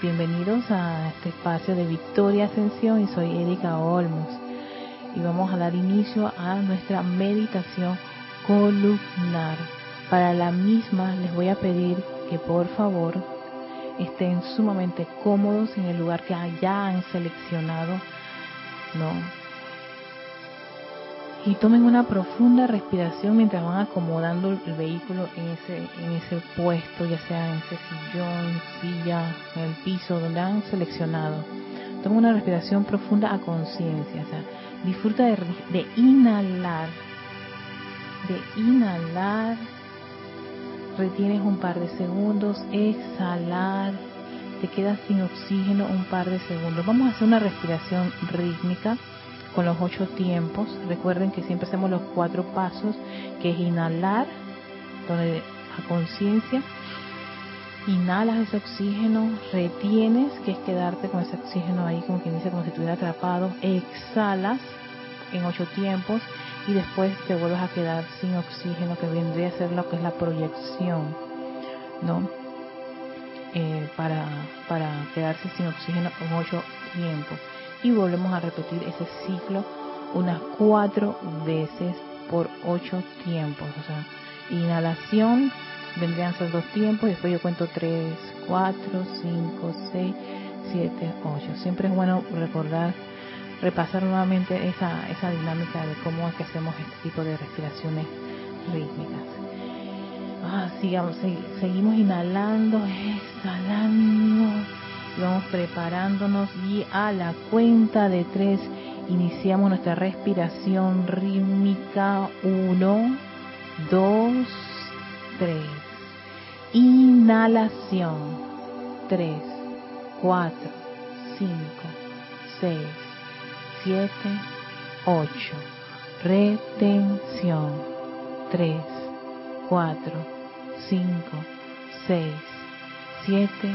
bienvenidos a este espacio de Victoria Ascensión y soy Erika Olmos y vamos a dar inicio a nuestra meditación columnar. Para la misma les voy a pedir que por favor estén sumamente cómodos en el lugar que ya han seleccionado, ¿no? Y tomen una profunda respiración mientras van acomodando el vehículo en ese en ese puesto, ya sea en ese sillón, silla, en el piso donde han seleccionado. Tomen una respiración profunda a conciencia, disfruta de, de inhalar, de inhalar, retienes un par de segundos, exhalar, te quedas sin oxígeno un par de segundos. Vamos a hacer una respiración rítmica con los ocho tiempos. Recuerden que siempre hacemos los cuatro pasos, que es inhalar, a conciencia, inhalas ese oxígeno, retienes, que es quedarte con ese oxígeno ahí, como quien dice, como si estuviera atrapado, exhalas en ocho tiempos y después te vuelves a quedar sin oxígeno, que vendría a ser lo que es la proyección, ¿no? Eh, para, para quedarse sin oxígeno en ocho tiempos y volvemos a repetir ese ciclo unas cuatro veces por ocho tiempos. O sea, inhalación vendrían ser dos tiempos, y después yo cuento tres, cuatro, cinco, seis, siete, ocho. Siempre es bueno recordar, repasar nuevamente esa, esa dinámica de cómo es que hacemos este tipo de respiraciones rítmicas. Ah, sigamos, seguimos inhalando, exhalando vamos preparándonos y a la cuenta de tres iniciamos nuestra respiración rítmica. Uno, dos, tres. Inhalación. Tres, cuatro, cinco, seis, siete, ocho. Retención. Tres, cuatro, cinco, seis, siete,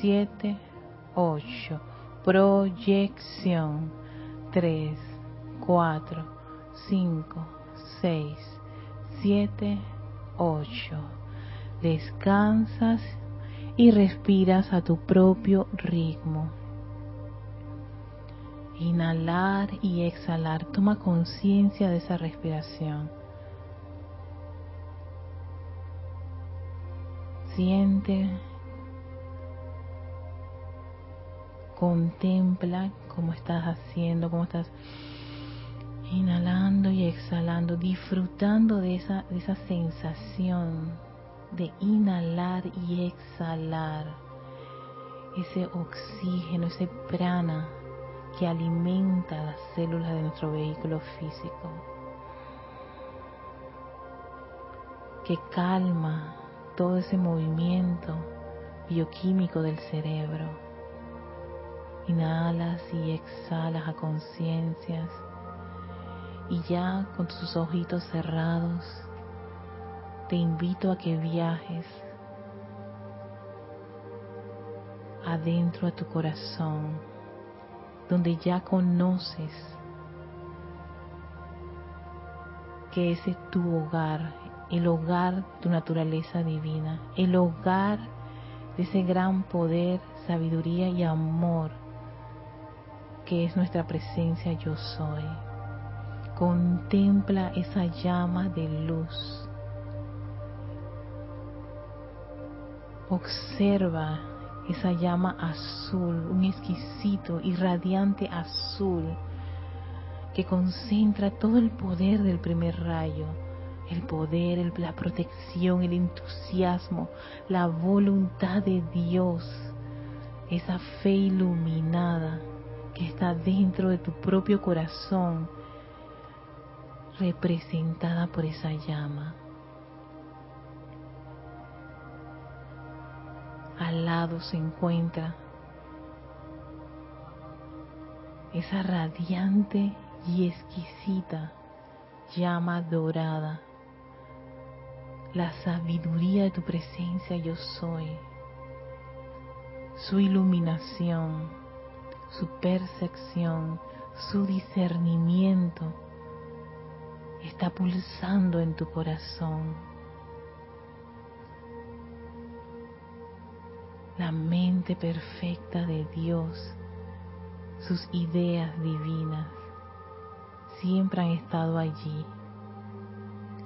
7, 8. Proyección. 3, 4, 5, 6, 7, 8. Descansas y respiras a tu propio ritmo. Inhalar y exhalar. Toma conciencia de esa respiración. Siente contempla cómo estás haciendo, cómo estás inhalando y exhalando, disfrutando de esa, de esa sensación de inhalar y exhalar. ese oxígeno, ese prana que alimenta las células de nuestro vehículo físico, que calma todo ese movimiento bioquímico del cerebro. Inhalas y exhalas a conciencias. Y ya con tus ojitos cerrados te invito a que viajes adentro a tu corazón, donde ya conoces que ese es tu hogar, el hogar de tu naturaleza divina, el hogar de ese gran poder, sabiduría y amor es nuestra presencia yo soy. Contempla esa llama de luz. Observa esa llama azul, un exquisito y radiante azul que concentra todo el poder del primer rayo, el poder, la protección, el entusiasmo, la voluntad de Dios, esa fe iluminada que está dentro de tu propio corazón, representada por esa llama. Al lado se encuentra esa radiante y exquisita llama dorada, la sabiduría de tu presencia yo soy, su iluminación, su percepción, su discernimiento está pulsando en tu corazón. La mente perfecta de Dios, sus ideas divinas, siempre han estado allí.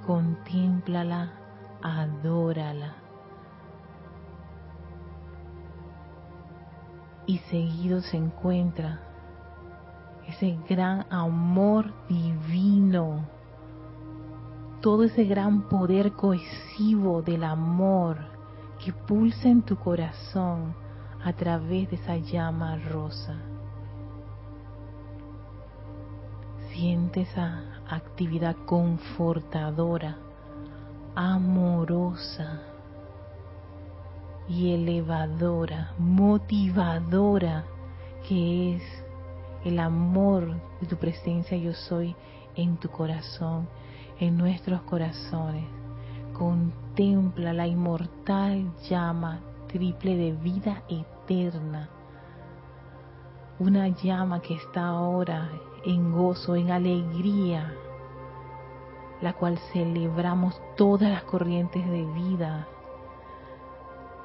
Contémplala, adórala. Y seguido se encuentra ese gran amor divino, todo ese gran poder cohesivo del amor que pulsa en tu corazón a través de esa llama rosa. Siente esa actividad confortadora, amorosa y elevadora, motivadora, que es el amor de tu presencia yo soy en tu corazón, en nuestros corazones. Contempla la inmortal llama triple de vida eterna. Una llama que está ahora en gozo, en alegría, la cual celebramos todas las corrientes de vida.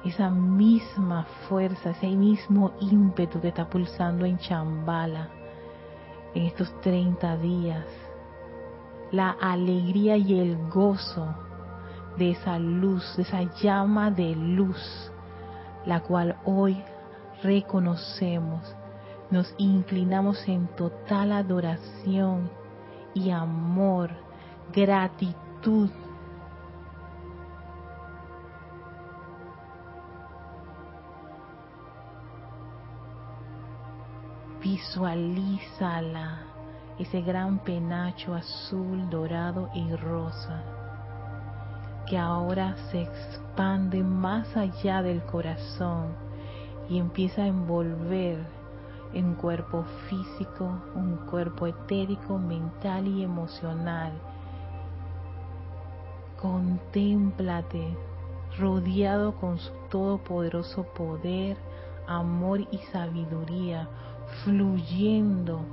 Esa misma fuerza, ese mismo ímpetu que está pulsando en Chambala en estos 30 días. La alegría y el gozo de esa luz, de esa llama de luz, la cual hoy reconocemos nos inclinamos en total adoración y amor, gratitud. Visualízala, ese gran penacho azul, dorado y rosa, que ahora se expande más allá del corazón y empieza a envolver un cuerpo físico, un cuerpo etérico, mental y emocional. Contémplate rodeado con su todopoderoso poder, amor y sabiduría, fluyendo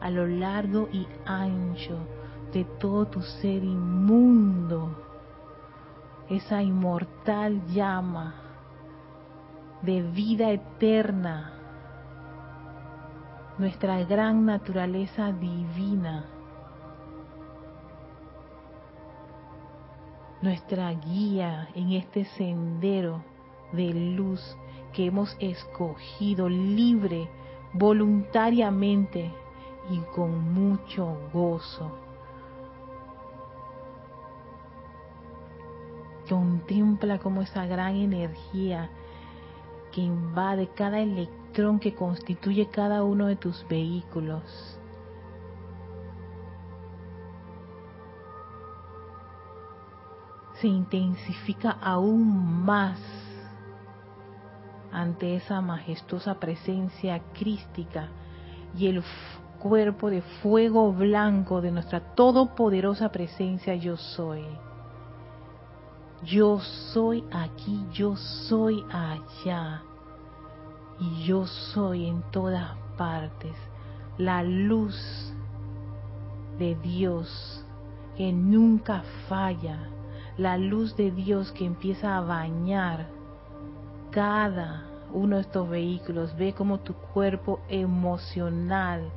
a lo largo y ancho de todo tu ser inmundo, esa inmortal llama de vida eterna nuestra gran naturaleza divina, nuestra guía en este sendero de luz que hemos escogido libre, voluntariamente y con mucho gozo. Contempla como esa gran energía que invade cada electrón que constituye cada uno de tus vehículos. Se intensifica aún más ante esa majestuosa presencia crística y el cuerpo de fuego blanco de nuestra todopoderosa presencia yo soy. Yo soy aquí, yo soy allá y yo soy en todas partes. La luz de Dios que nunca falla, la luz de Dios que empieza a bañar cada uno de estos vehículos. Ve como tu cuerpo emocional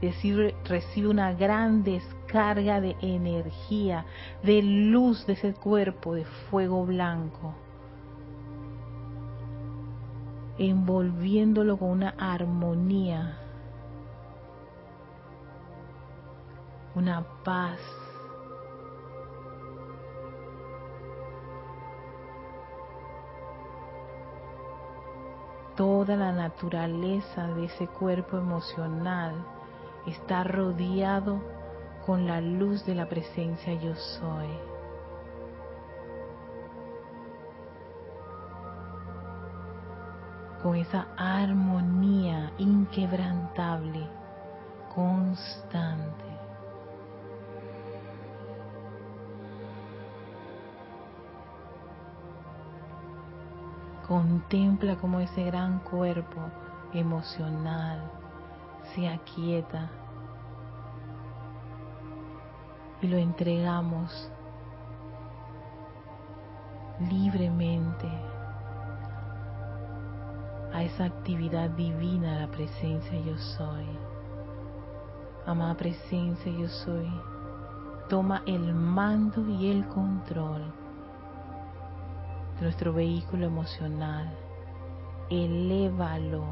recibe una gran descarga de energía, de luz de ese cuerpo de fuego blanco, envolviéndolo con una armonía, una paz. Toda la naturaleza de ese cuerpo emocional está rodeado con la luz de la presencia yo soy. Con esa armonía inquebrantable, constante. Contempla como ese gran cuerpo emocional, se aquieta y lo entregamos libremente a esa actividad divina, la presencia yo soy. Amada presencia yo soy, toma el mando y el control nuestro vehículo emocional, elévalo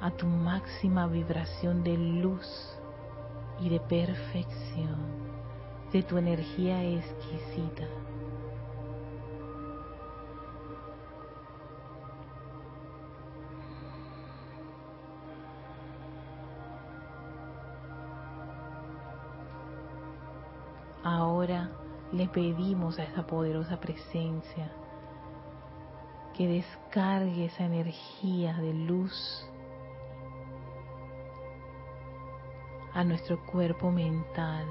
a tu máxima vibración de luz y de perfección, de tu energía exquisita. Ahora le pedimos a esa poderosa presencia que descargue esa energía de luz a nuestro cuerpo mental,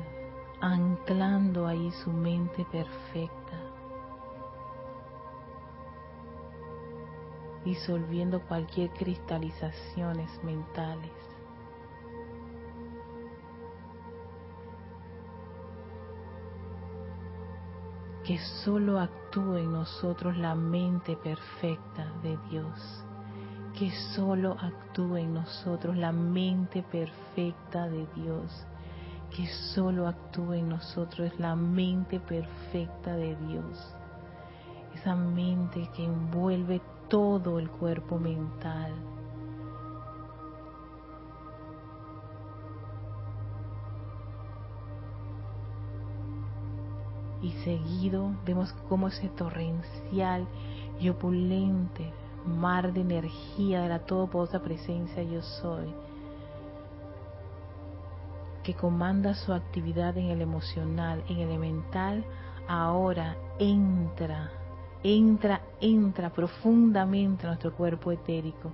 anclando ahí su mente perfecta, disolviendo cualquier cristalizaciones mentales. Que solo actúe en nosotros la mente perfecta de Dios. Que solo actúe en nosotros la mente perfecta de Dios, que solo actúe en nosotros la mente perfecta de Dios, esa mente que envuelve todo el cuerpo mental. Y seguido vemos cómo ese torrencial y opulente mar de energía de la todopoderosa presencia yo soy, que comanda su actividad en el emocional, en el mental, ahora entra, entra, entra profundamente a nuestro cuerpo etérico,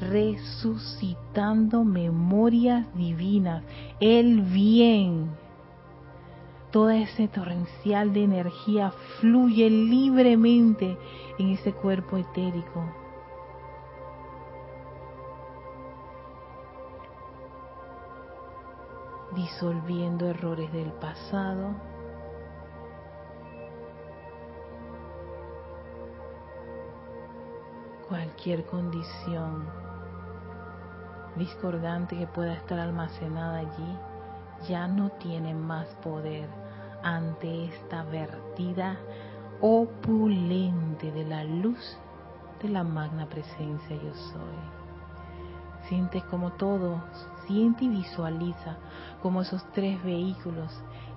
resucitando memorias divinas, el bien toda ese torrencial de energía fluye libremente en ese cuerpo etérico. disolviendo errores del pasado, cualquier condición discordante que pueda estar almacenada allí ya no tiene más poder ante esta vertida opulente de la luz de la magna presencia yo soy. Siente como todo, siente y visualiza como esos tres vehículos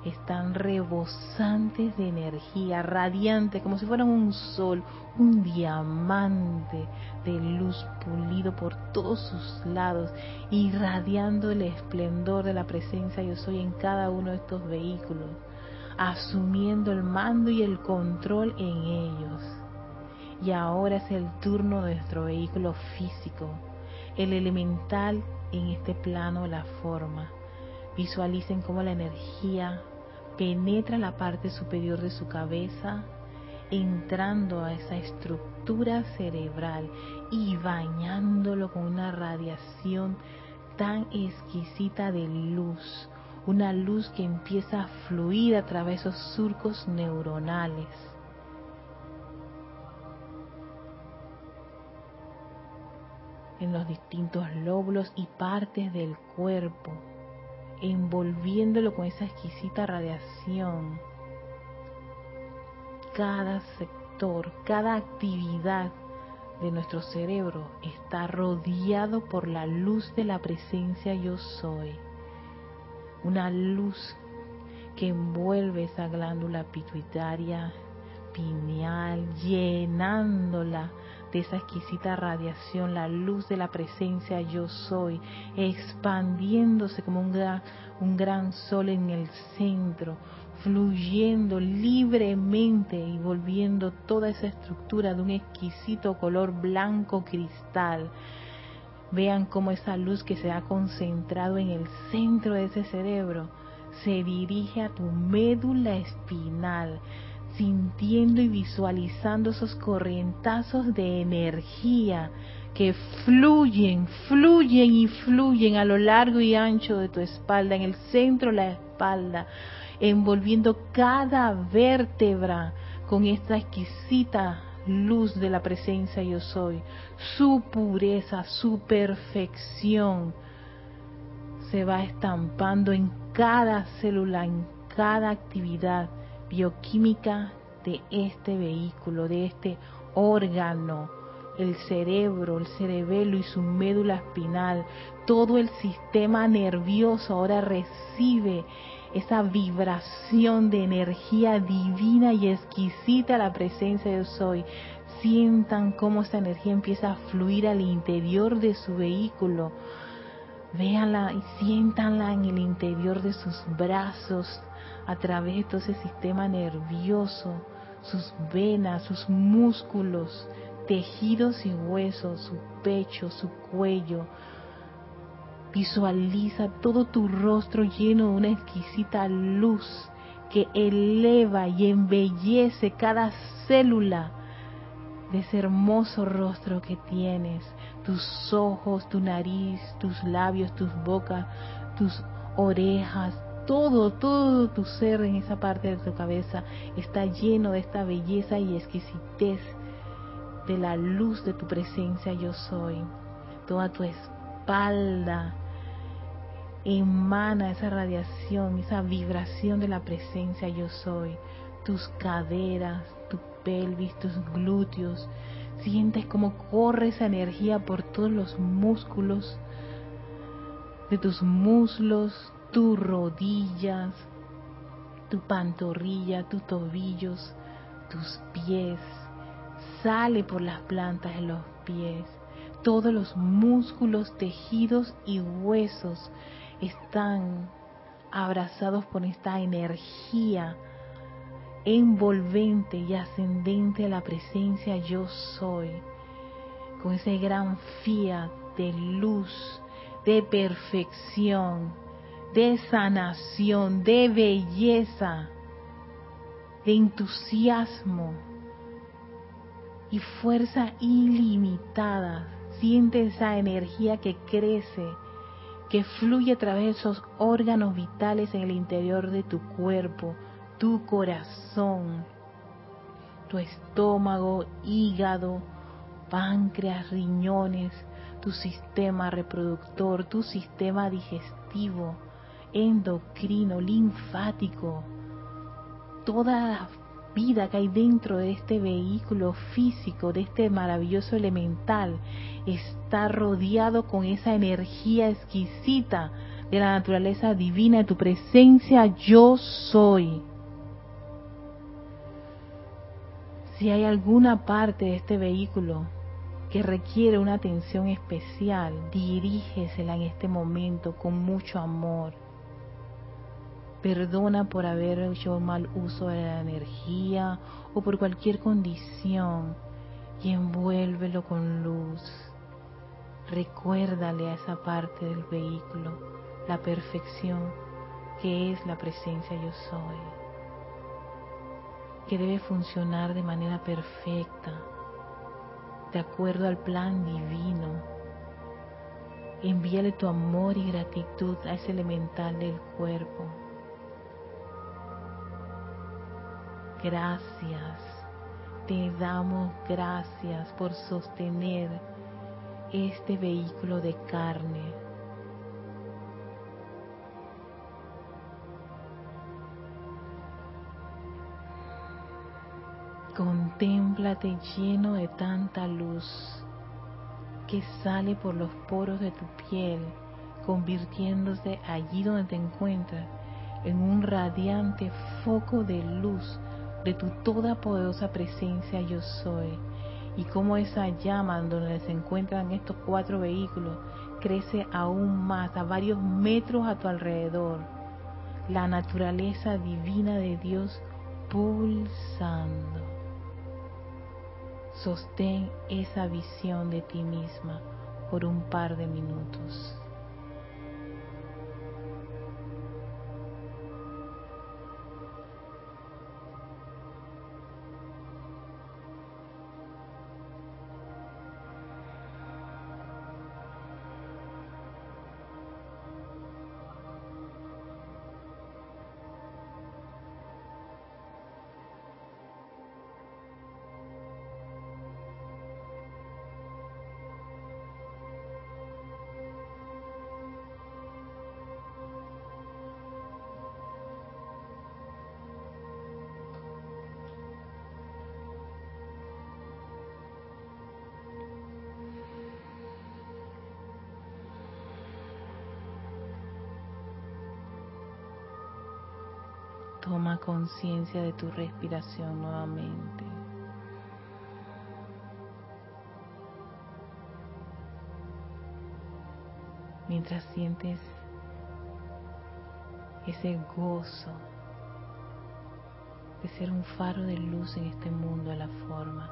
están rebosantes de energía, radiantes, como si fueran un sol, un diamante de luz pulido por todos sus lados, irradiando el esplendor de la presencia yo soy en cada uno de estos vehículos, asumiendo el mando y el control en ellos. Y ahora es el turno de nuestro vehículo físico, el elemental en este plano la forma. Visualicen cómo la energía penetra la parte superior de su cabeza, entrando a esa estructura cerebral y bañándolo con una radiación tan exquisita de luz, una luz que empieza a fluir a través de esos surcos neuronales. en los distintos lóbulos y partes del cuerpo envolviéndolo con esa exquisita radiación. Cada sector, cada actividad de nuestro cerebro está rodeado por la luz de la presencia yo soy. Una luz que envuelve esa glándula pituitaria pineal, llenándola de esa exquisita radiación, la luz de la presencia yo soy, expandiéndose como un gran, un gran sol en el centro, fluyendo libremente y volviendo toda esa estructura de un exquisito color blanco cristal. Vean cómo esa luz que se ha concentrado en el centro de ese cerebro se dirige a tu médula espinal, sintiendo y visualizando esos corrientazos de energía que fluyen, fluyen y fluyen a lo largo y ancho de tu espalda, en el centro de la espalda, envolviendo cada vértebra con esta exquisita luz de la presencia yo soy, su pureza, su perfección se va estampando en cada célula, en cada actividad bioquímica de este vehículo, de este órgano, el cerebro, el cerebelo y su médula espinal, todo el sistema nervioso ahora recibe esa vibración de energía divina y exquisita la presencia de soy. Sientan cómo esa energía empieza a fluir al interior de su vehículo. Véanla y siéntanla en el interior de sus brazos, a través de todo ese sistema nervioso, sus venas, sus músculos, tejidos y huesos, su pecho, su cuello. Visualiza todo tu rostro lleno de una exquisita luz que eleva y embellece cada célula de ese hermoso rostro que tienes, tus ojos, tu nariz, tus labios, tus bocas, tus orejas, todo, todo tu ser en esa parte de tu cabeza está lleno de esta belleza y exquisitez de la luz de tu presencia yo soy. Toda tu espalda emana esa radiación, esa vibración de la presencia yo soy. Tus caderas, tu pelvis, tus glúteos. Sientes como corre esa energía por todos los músculos de tus muslos, tus rodillas, tu pantorrilla, tus tobillos, tus pies. Sale por las plantas de los pies. Todos los músculos, tejidos y huesos están abrazados por esta energía envolvente y ascendente a la presencia yo soy, con ese gran fiat de luz, de perfección, de sanación, de belleza, de entusiasmo y fuerza ilimitada. Siente esa energía que crece, que fluye a través de esos órganos vitales en el interior de tu cuerpo, tu corazón, tu estómago, hígado, páncreas, riñones, tu sistema reproductor, tu sistema digestivo, endocrino, linfático, toda la vida que hay dentro de este vehículo físico, de este maravilloso elemental, está rodeado con esa energía exquisita de la naturaleza divina, de tu presencia yo soy. Si hay alguna parte de este vehículo que requiere una atención especial, dirígesela en este momento con mucho amor. Perdona por haber hecho mal uso de la energía o por cualquier condición y envuélvelo con luz. Recuérdale a esa parte del vehículo la perfección que es la presencia yo soy, que debe funcionar de manera perfecta, de acuerdo al plan divino. Envíale tu amor y gratitud a ese elemental del cuerpo. Gracias, te damos gracias por sostener este vehículo de carne. Contémplate lleno de tanta luz que sale por los poros de tu piel, convirtiéndose allí donde te encuentras en un radiante foco de luz de tu toda poderosa presencia yo soy y cómo esa llama donde se encuentran estos cuatro vehículos crece aún más a varios metros a tu alrededor. La naturaleza divina de Dios pulsando. Sostén esa visión de ti misma por un par de minutos. Conciencia de tu respiración nuevamente. Mientras sientes ese gozo de ser un faro de luz en este mundo de la forma,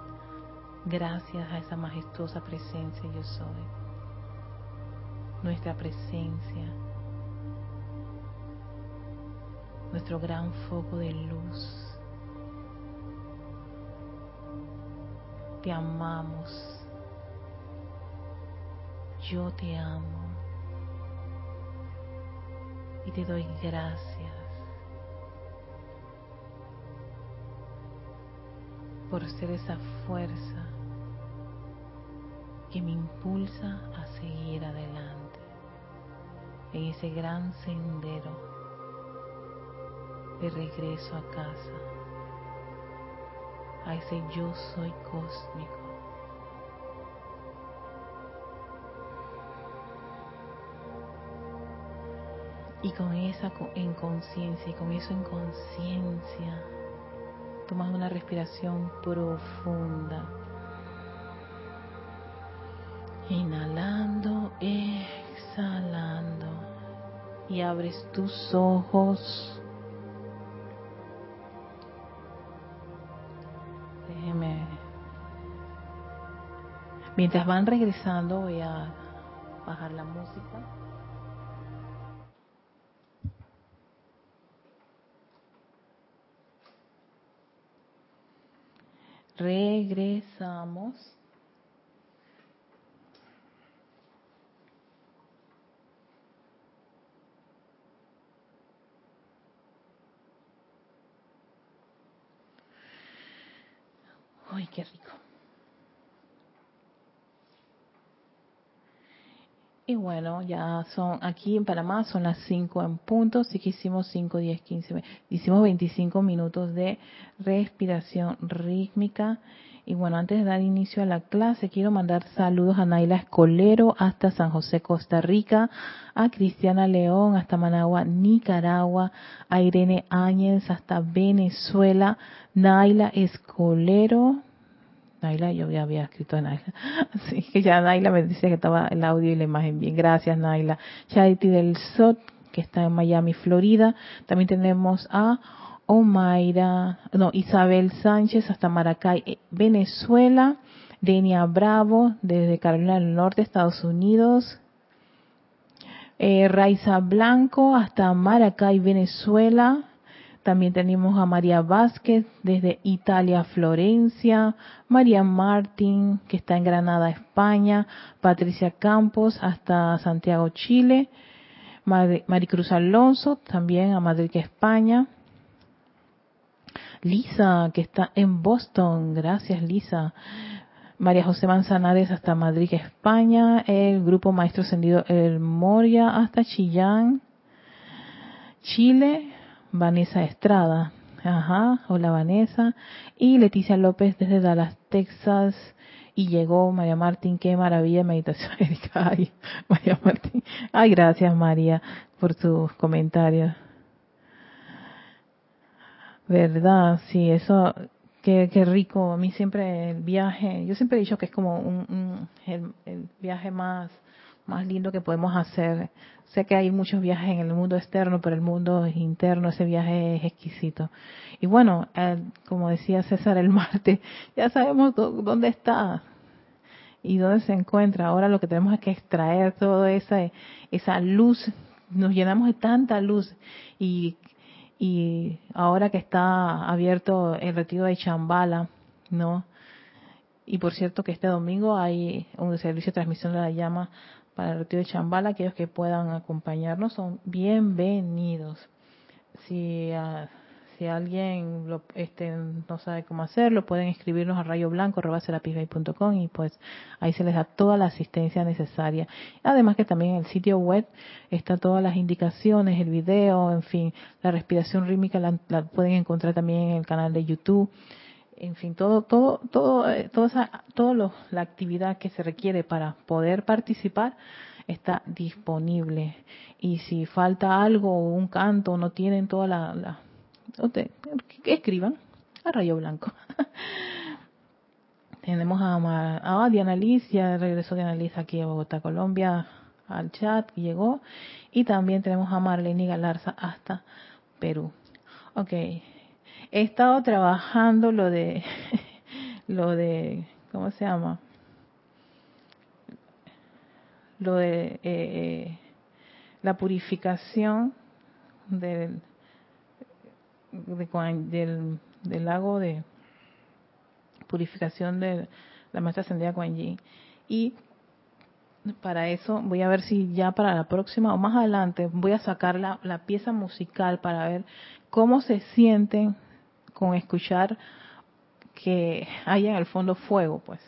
gracias a esa majestuosa presencia yo soy. Nuestra presencia nuestro gran foco de luz. Te amamos. Yo te amo. Y te doy gracias por ser esa fuerza que me impulsa a seguir adelante en ese gran sendero de regreso a casa, a ese yo soy cósmico. Y con esa en conciencia y con eso en conciencia, tomas una respiración profunda. Inhalando, exhalando. Y abres tus ojos Mientras van regresando voy a bajar la música. Regresamos. Ay, qué rico. Y bueno, ya son aquí en Panamá, son las 5 en punto, sí que hicimos 5, 10, 15, hicimos 25 minutos de respiración rítmica. Y bueno, antes de dar inicio a la clase, quiero mandar saludos a Naila Escolero hasta San José, Costa Rica, a Cristiana León hasta Managua, Nicaragua, a Irene Áñez hasta Venezuela, Naila Escolero, Naila, yo ya había escrito a Naila. Así que ya Naila me dice que estaba el audio y la imagen bien. Gracias, Naila. Charity del Sot, que está en Miami, Florida. También tenemos a Omaira, no, Isabel Sánchez hasta Maracay, eh, Venezuela. Denia Bravo, desde Carolina del Norte, Estados Unidos. Eh, Raiza Blanco hasta Maracay, Venezuela. También tenemos a María Vázquez desde Italia, Florencia, María Martín, que está en Granada, España, Patricia Campos hasta Santiago, Chile, Maricruz Alonso, también a Madrid, España, Lisa, que está en Boston, gracias Lisa, María José Manzanares hasta Madrid, España, el grupo Maestro Ascendido El Moria hasta Chillán, Chile, Vanessa Estrada. Ajá, hola Vanessa. Y Leticia López desde Dallas, Texas. Y llegó María Martín, qué maravilla meditación. Ay, María Martín. Ay, gracias María por tus comentarios. ¿Verdad? Sí, eso, qué, rico. A mí siempre el viaje, yo siempre he dicho que es como un, el, el viaje más, más lindo que podemos hacer Sé que hay muchos viajes en el mundo externo, pero el mundo interno, ese viaje es exquisito. Y bueno, eh, como decía César el martes, ya sabemos dónde está y dónde se encuentra. Ahora lo que tenemos es que extraer toda esa, esa luz. Nos llenamos de tanta luz y, y ahora que está abierto el retiro de Chambala, ¿no? Y por cierto que este domingo hay un servicio de transmisión de la llama para el retiro de Chambala, aquellos que puedan acompañarnos son bienvenidos. Si, ah, si alguien lo, este, no sabe cómo hacerlo, pueden escribirnos a rayo blanco y pues ahí se les da toda la asistencia necesaria. Además que también en el sitio web está todas las indicaciones, el video, en fin, la respiración rítmica la pueden encontrar también en el canal de YouTube en fin, todo, todo, todo, eh, toda esa, todo la actividad que se requiere para poder participar está disponible. Y si falta algo un canto, no tienen toda la, la escriban a rayo blanco. Tenemos a, a Diana Liz, ya regresó Diana Liz aquí a Bogotá, Colombia, al chat, llegó. Y también tenemos a Marlene Galarza hasta Perú. Ok, he estado trabajando lo de, lo de, ¿cómo se llama? Lo de eh, eh, la purificación del, del, del lago de purificación de la maestra ascendida Kuan Yin. Y para eso voy a ver si ya para la próxima o más adelante voy a sacar la, la pieza musical para ver cómo se sienten con escuchar que haya en el fondo fuego, pues.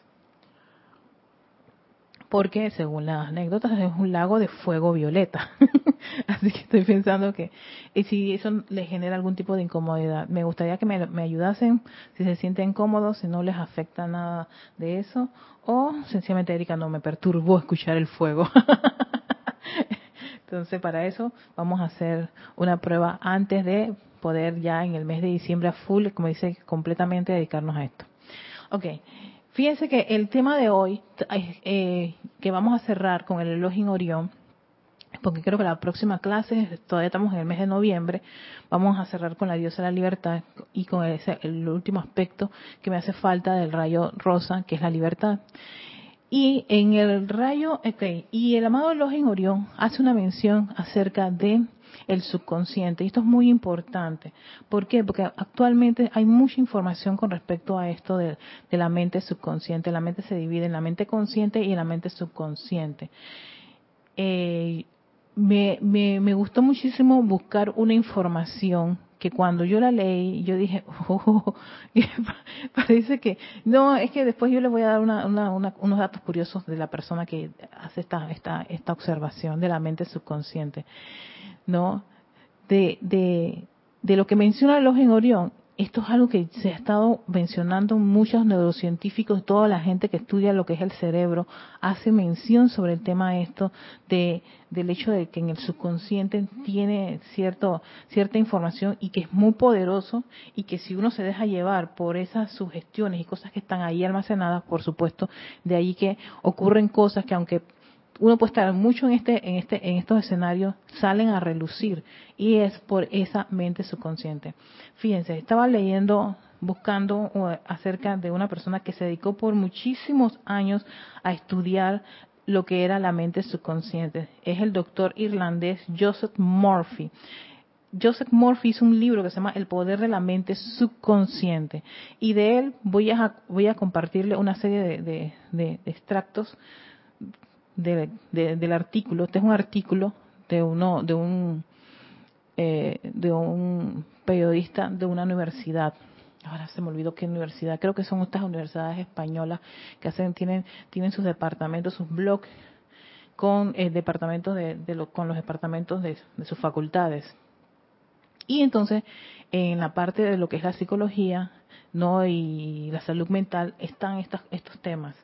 Porque según las anécdotas es un lago de fuego violeta. Así que estoy pensando que y si eso les genera algún tipo de incomodidad, me gustaría que me, me ayudasen si se sienten cómodos, si no les afecta nada de eso, o sencillamente Erika no me perturbó escuchar el fuego. Entonces para eso vamos a hacer una prueba antes de poder ya en el mes de diciembre a full, como dice, completamente dedicarnos a esto. Ok, fíjense que el tema de hoy, eh, que vamos a cerrar con el Elohim Orión, porque creo que la próxima clase, todavía estamos en el mes de noviembre, vamos a cerrar con la diosa de la libertad y con ese, el último aspecto que me hace falta del rayo rosa, que es la libertad. Y en el rayo, ok, y el amado Elohim Orión hace una mención acerca de el subconsciente. Y esto es muy importante. ¿Por qué? Porque actualmente hay mucha información con respecto a esto de, la mente subconsciente. La mente se divide en la mente consciente y en la mente subconsciente. Eh, me, me, me gustó muchísimo buscar una información que cuando yo la leí, yo dije, oh, parece que, no, es que después yo le voy a dar unos datos curiosos de la persona que hace esta, esta, esta observación de la mente subconsciente, ¿no? De, de, de lo que menciona el ojo en Orión, esto es algo que se ha estado mencionando muchos neurocientíficos, toda la gente que estudia lo que es el cerebro, hace mención sobre el tema esto de, del hecho de que en el subconsciente tiene cierto, cierta información y que es muy poderoso y que si uno se deja llevar por esas sugestiones y cosas que están ahí almacenadas, por supuesto, de ahí que ocurren cosas que aunque uno puede estar mucho en este, en este, en estos escenarios, salen a relucir y es por esa mente subconsciente. Fíjense, estaba leyendo, buscando acerca de una persona que se dedicó por muchísimos años a estudiar lo que era la mente subconsciente. Es el doctor irlandés Joseph Murphy. Joseph Murphy hizo un libro que se llama El poder de la mente subconsciente y de él voy a, voy a compartirle una serie de, de extractos del artículo. Este es un artículo de uno, de un, eh, de un periodista de una universidad. Ahora se me olvidó qué universidad. Creo que son estas universidades españolas que hacen, tienen, tienen sus departamentos, sus blogs con eh, departamentos de, con los departamentos de, de sus facultades. Y entonces, en la parte de lo que es la psicología, no y la salud mental están estos, estos temas.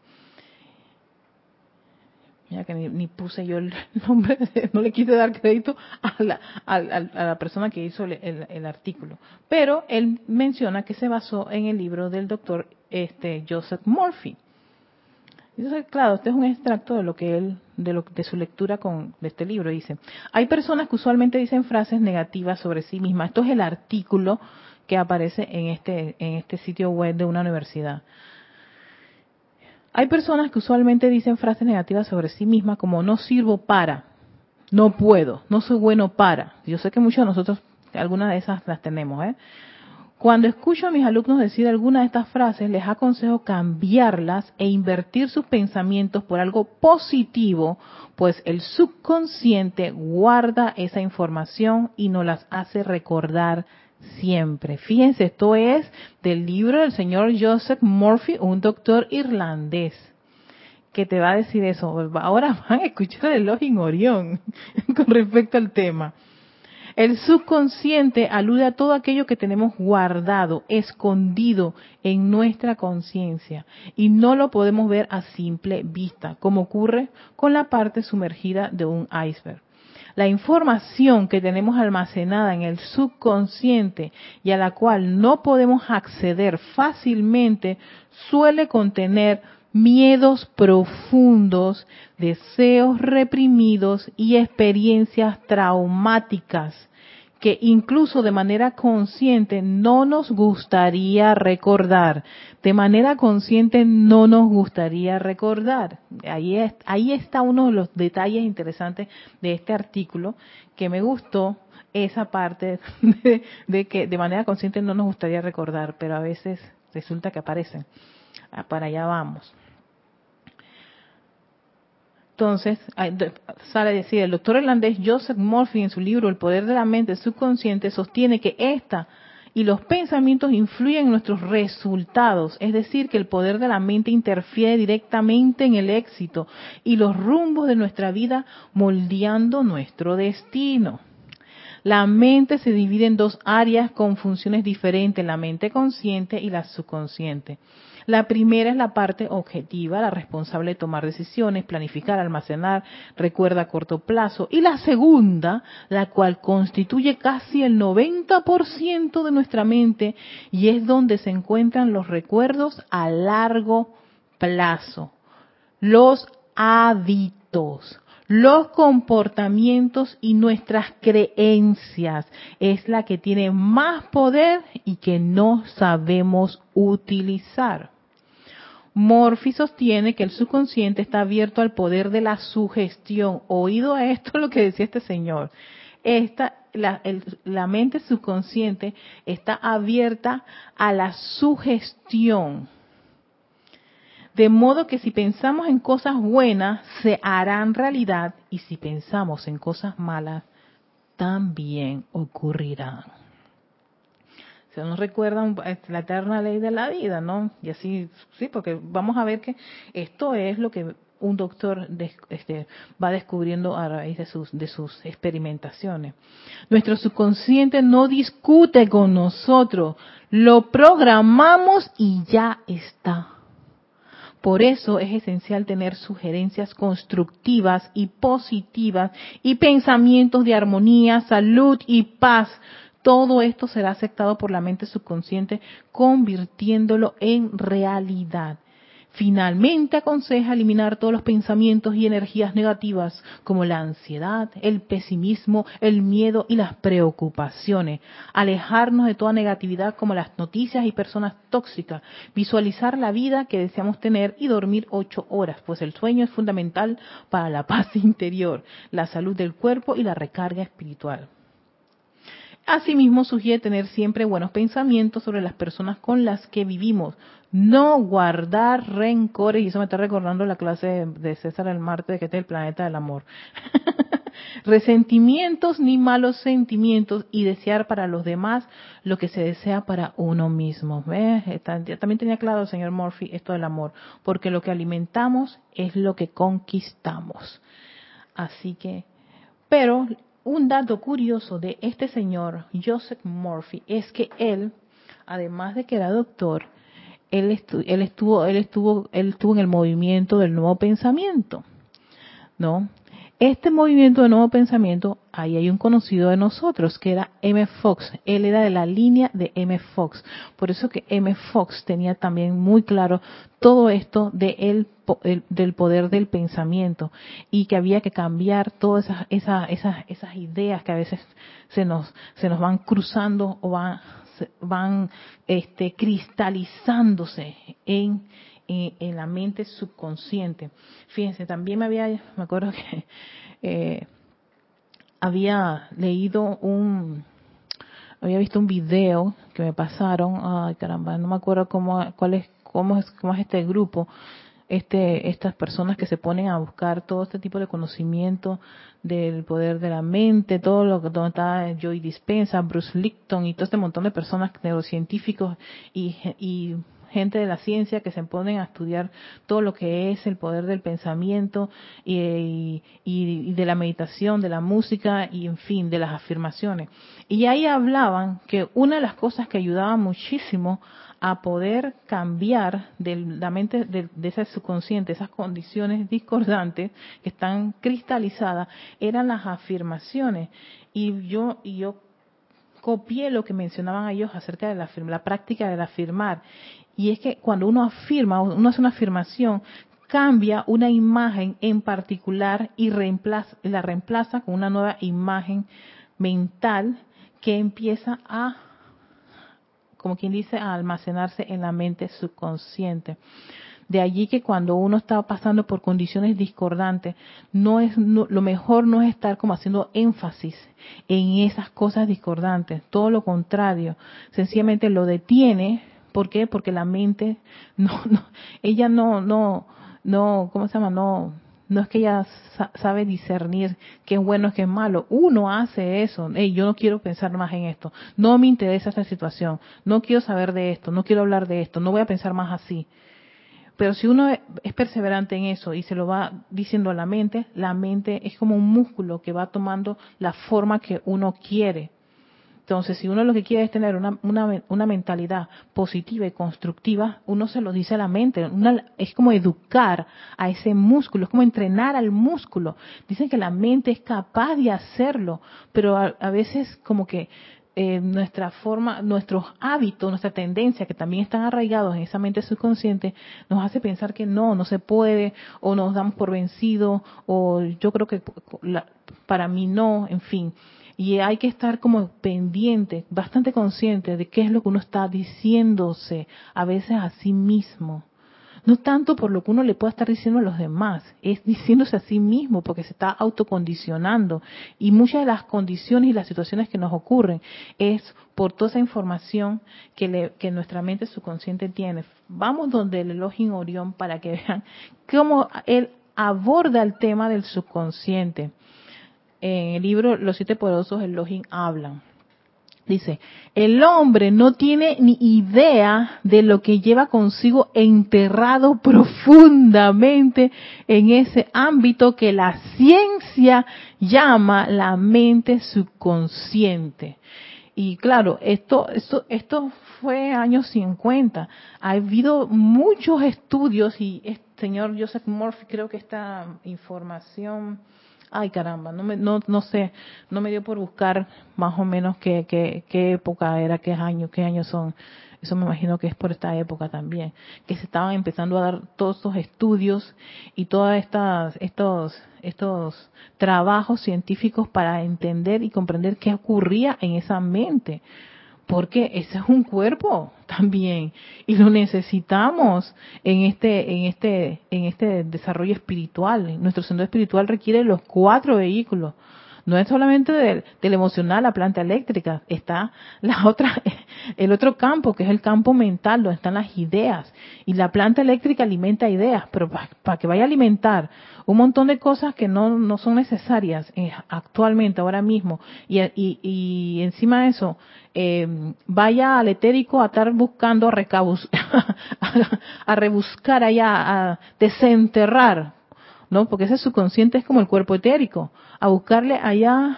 Mira que ni, puse yo el nombre, no le quise dar crédito a la, a, la persona que hizo el, artículo. Pero él menciona que se basó en el libro del doctor este, Joseph Murphy. Entonces, claro, este es un extracto de lo que él, de, lo, de su lectura con, de este libro. Dice, hay personas que usualmente dicen frases negativas sobre sí mismas. Esto es el artículo que aparece en este, en este sitio web de una universidad. Hay personas que usualmente dicen frases negativas sobre sí mismas como no sirvo para, no puedo, no soy bueno para. Yo sé que muchos de nosotros algunas de esas las tenemos. ¿eh? Cuando escucho a mis alumnos decir alguna de estas frases, les aconsejo cambiarlas e invertir sus pensamientos por algo positivo, pues el subconsciente guarda esa información y nos las hace recordar siempre. Fíjense, esto es del libro del señor Joseph Murphy, un doctor irlandés, que te va a decir eso. Ahora van a escuchar el Login Orión con respecto al tema. El subconsciente alude a todo aquello que tenemos guardado, escondido en nuestra conciencia y no lo podemos ver a simple vista, como ocurre con la parte sumergida de un iceberg la información que tenemos almacenada en el subconsciente y a la cual no podemos acceder fácilmente suele contener miedos profundos, deseos reprimidos y experiencias traumáticas que incluso de manera consciente no nos gustaría recordar. De manera consciente no nos gustaría recordar. Ahí, ahí está uno de los detalles interesantes de este artículo que me gustó esa parte de, de que de manera consciente no nos gustaría recordar, pero a veces resulta que aparecen. Ah, para allá vamos. Entonces, sale a decir, el doctor irlandés Joseph Murphy en su libro El poder de la mente subconsciente sostiene que esta y los pensamientos influyen en nuestros resultados, es decir, que el poder de la mente interfiere directamente en el éxito y los rumbos de nuestra vida moldeando nuestro destino. La mente se divide en dos áreas con funciones diferentes, la mente consciente y la subconsciente. La primera es la parte objetiva, la responsable de tomar decisiones, planificar, almacenar, recuerda a corto plazo. Y la segunda, la cual constituye casi el 90% de nuestra mente y es donde se encuentran los recuerdos a largo plazo. Los hábitos los comportamientos y nuestras creencias es la que tiene más poder y que no sabemos utilizar. Morphy sostiene que el subconsciente está abierto al poder de la sugestión. Oído a esto lo que decía este señor. Esta, la, la mente subconsciente está abierta a la sugestión. De modo que si pensamos en cosas buenas, se harán realidad y si pensamos en cosas malas, también ocurrirán. Se nos recuerdan este, la eterna ley de la vida, ¿no? Y así, sí, porque vamos a ver que esto es lo que un doctor este, va descubriendo a raíz de sus, de sus experimentaciones. Nuestro subconsciente no discute con nosotros, lo programamos y ya está. Por eso es esencial tener sugerencias constructivas y positivas y pensamientos de armonía, salud y paz. Todo esto será aceptado por la mente subconsciente convirtiéndolo en realidad. Finalmente aconseja eliminar todos los pensamientos y energías negativas como la ansiedad, el pesimismo, el miedo y las preocupaciones. Alejarnos de toda negatividad como las noticias y personas tóxicas. Visualizar la vida que deseamos tener y dormir ocho horas, pues el sueño es fundamental para la paz interior, la salud del cuerpo y la recarga espiritual. Asimismo, sugiere tener siempre buenos pensamientos sobre las personas con las que vivimos, no guardar rencores, y eso me está recordando la clase de César el martes, que este es el planeta del amor. Resentimientos ni malos sentimientos y desear para los demás lo que se desea para uno mismo. ¿Ves? También tenía claro señor Murphy esto del amor, porque lo que alimentamos es lo que conquistamos. Así que, pero un dato curioso de este señor, Joseph Murphy, es que él, además de que era doctor, él, estuvo, él estuvo, él estuvo, él estuvo en el movimiento del nuevo pensamiento, ¿no? Este movimiento de nuevo pensamiento, ahí hay un conocido de nosotros que era M. Fox. Él era de la línea de M. Fox. Por eso que M. Fox tenía también muy claro todo esto de el, del poder del pensamiento y que había que cambiar todas esas, esas, esas, esas ideas que a veces se nos, se nos van cruzando o van, van este, cristalizándose en en, la mente subconsciente. Fíjense, también me había, me acuerdo que eh, había leído un, había visto un video que me pasaron, ay caramba, no me acuerdo cómo, cuál es, cómo es, cómo es este grupo, este, estas personas que se ponen a buscar todo este tipo de conocimiento del poder de la mente, todo lo que donde está Joy Dispensa, Bruce Lipton y todo este montón de personas neurocientíficos y, y gente de la ciencia que se ponen a estudiar todo lo que es el poder del pensamiento y, de la meditación, de la música y en fin, de las afirmaciones. Y ahí hablaban que una de las cosas que ayudaba muchísimo a poder cambiar de la mente de, de ese subconsciente, esas condiciones discordantes que están cristalizadas, eran las afirmaciones. Y yo, y yo copié lo que mencionaban ellos acerca de la, la práctica del afirmar. Y es que cuando uno afirma, uno hace una afirmación, cambia una imagen en particular y reemplaza, la reemplaza con una nueva imagen mental que empieza a, como quien dice, a almacenarse en la mente subconsciente. De allí que cuando uno está pasando por condiciones discordantes, no es lo mejor no es estar como haciendo énfasis en esas cosas discordantes, todo lo contrario, sencillamente lo detiene ¿Por qué? Porque la mente no, no ella no, no, no, ¿cómo se llama? No, no es que ella sabe discernir qué es bueno qué es malo. Uno hace eso. Hey, yo no quiero pensar más en esto. No me interesa esta situación. No quiero saber de esto. No quiero hablar de esto. No voy a pensar más así. Pero si uno es perseverante en eso y se lo va diciendo a la mente, la mente es como un músculo que va tomando la forma que uno quiere. Entonces, si uno lo que quiere es tener una, una, mentalidad positiva y constructiva, uno se lo dice a la mente. es como educar a ese músculo, es como entrenar al músculo. Dicen que la mente es capaz de hacerlo, pero a, veces como que eh, nuestra forma, nuestros hábitos, nuestra tendencia, que también están arraigados en esa mente subconsciente, nos hace pensar que no, no se puede, o nos damos por vencido, o yo creo que para mí no, en fin y hay que estar como pendiente, bastante consciente de qué es lo que uno está diciéndose a veces a sí mismo. No tanto por lo que uno le pueda estar diciendo a los demás, es diciéndose a sí mismo porque se está autocondicionando. Y muchas de las condiciones y las situaciones que nos ocurren es por toda esa información que, le, que nuestra mente subconsciente tiene. Vamos donde el Elohim Orión para que vean cómo él aborda el tema del subconsciente en el libro Los siete poderosos Elohim hablan. Dice, el hombre no tiene ni idea de lo que lleva consigo enterrado profundamente en ese ámbito que la ciencia llama la mente subconsciente. Y claro, esto, esto, esto fue años 50. Ha habido muchos estudios y el señor Joseph Murphy creo que esta información Ay, caramba, no, me, no, no sé, no me dio por buscar más o menos qué, qué, qué época era, qué años, qué años son. Eso me imagino que es por esta época también, que se estaban empezando a dar todos estos estudios y todos estos, estos trabajos científicos para entender y comprender qué ocurría en esa mente porque ese es un cuerpo también y lo necesitamos en este en este en este desarrollo espiritual. Nuestro sendero espiritual requiere los cuatro vehículos no es solamente del, emocional la planta eléctrica está la otra el otro campo que es el campo mental donde están las ideas. Y la planta eléctrica alimenta ideas pero para que vaya a alimentar un montón de cosas que no, no son necesarias eh, actualmente ahora mismo. Y, encima de eso eh, vaya al etérico a estar buscando a, a, rebuscar allá, a desenterrar, ¿no? Porque ese subconsciente es como el cuerpo etérico, a buscarle allá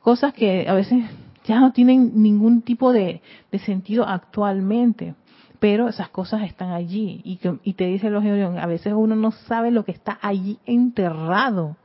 cosas que a veces ya no tienen ningún tipo de, sentido actualmente pero esas cosas están allí y, y te dice los a veces uno no sabe lo que está allí enterrado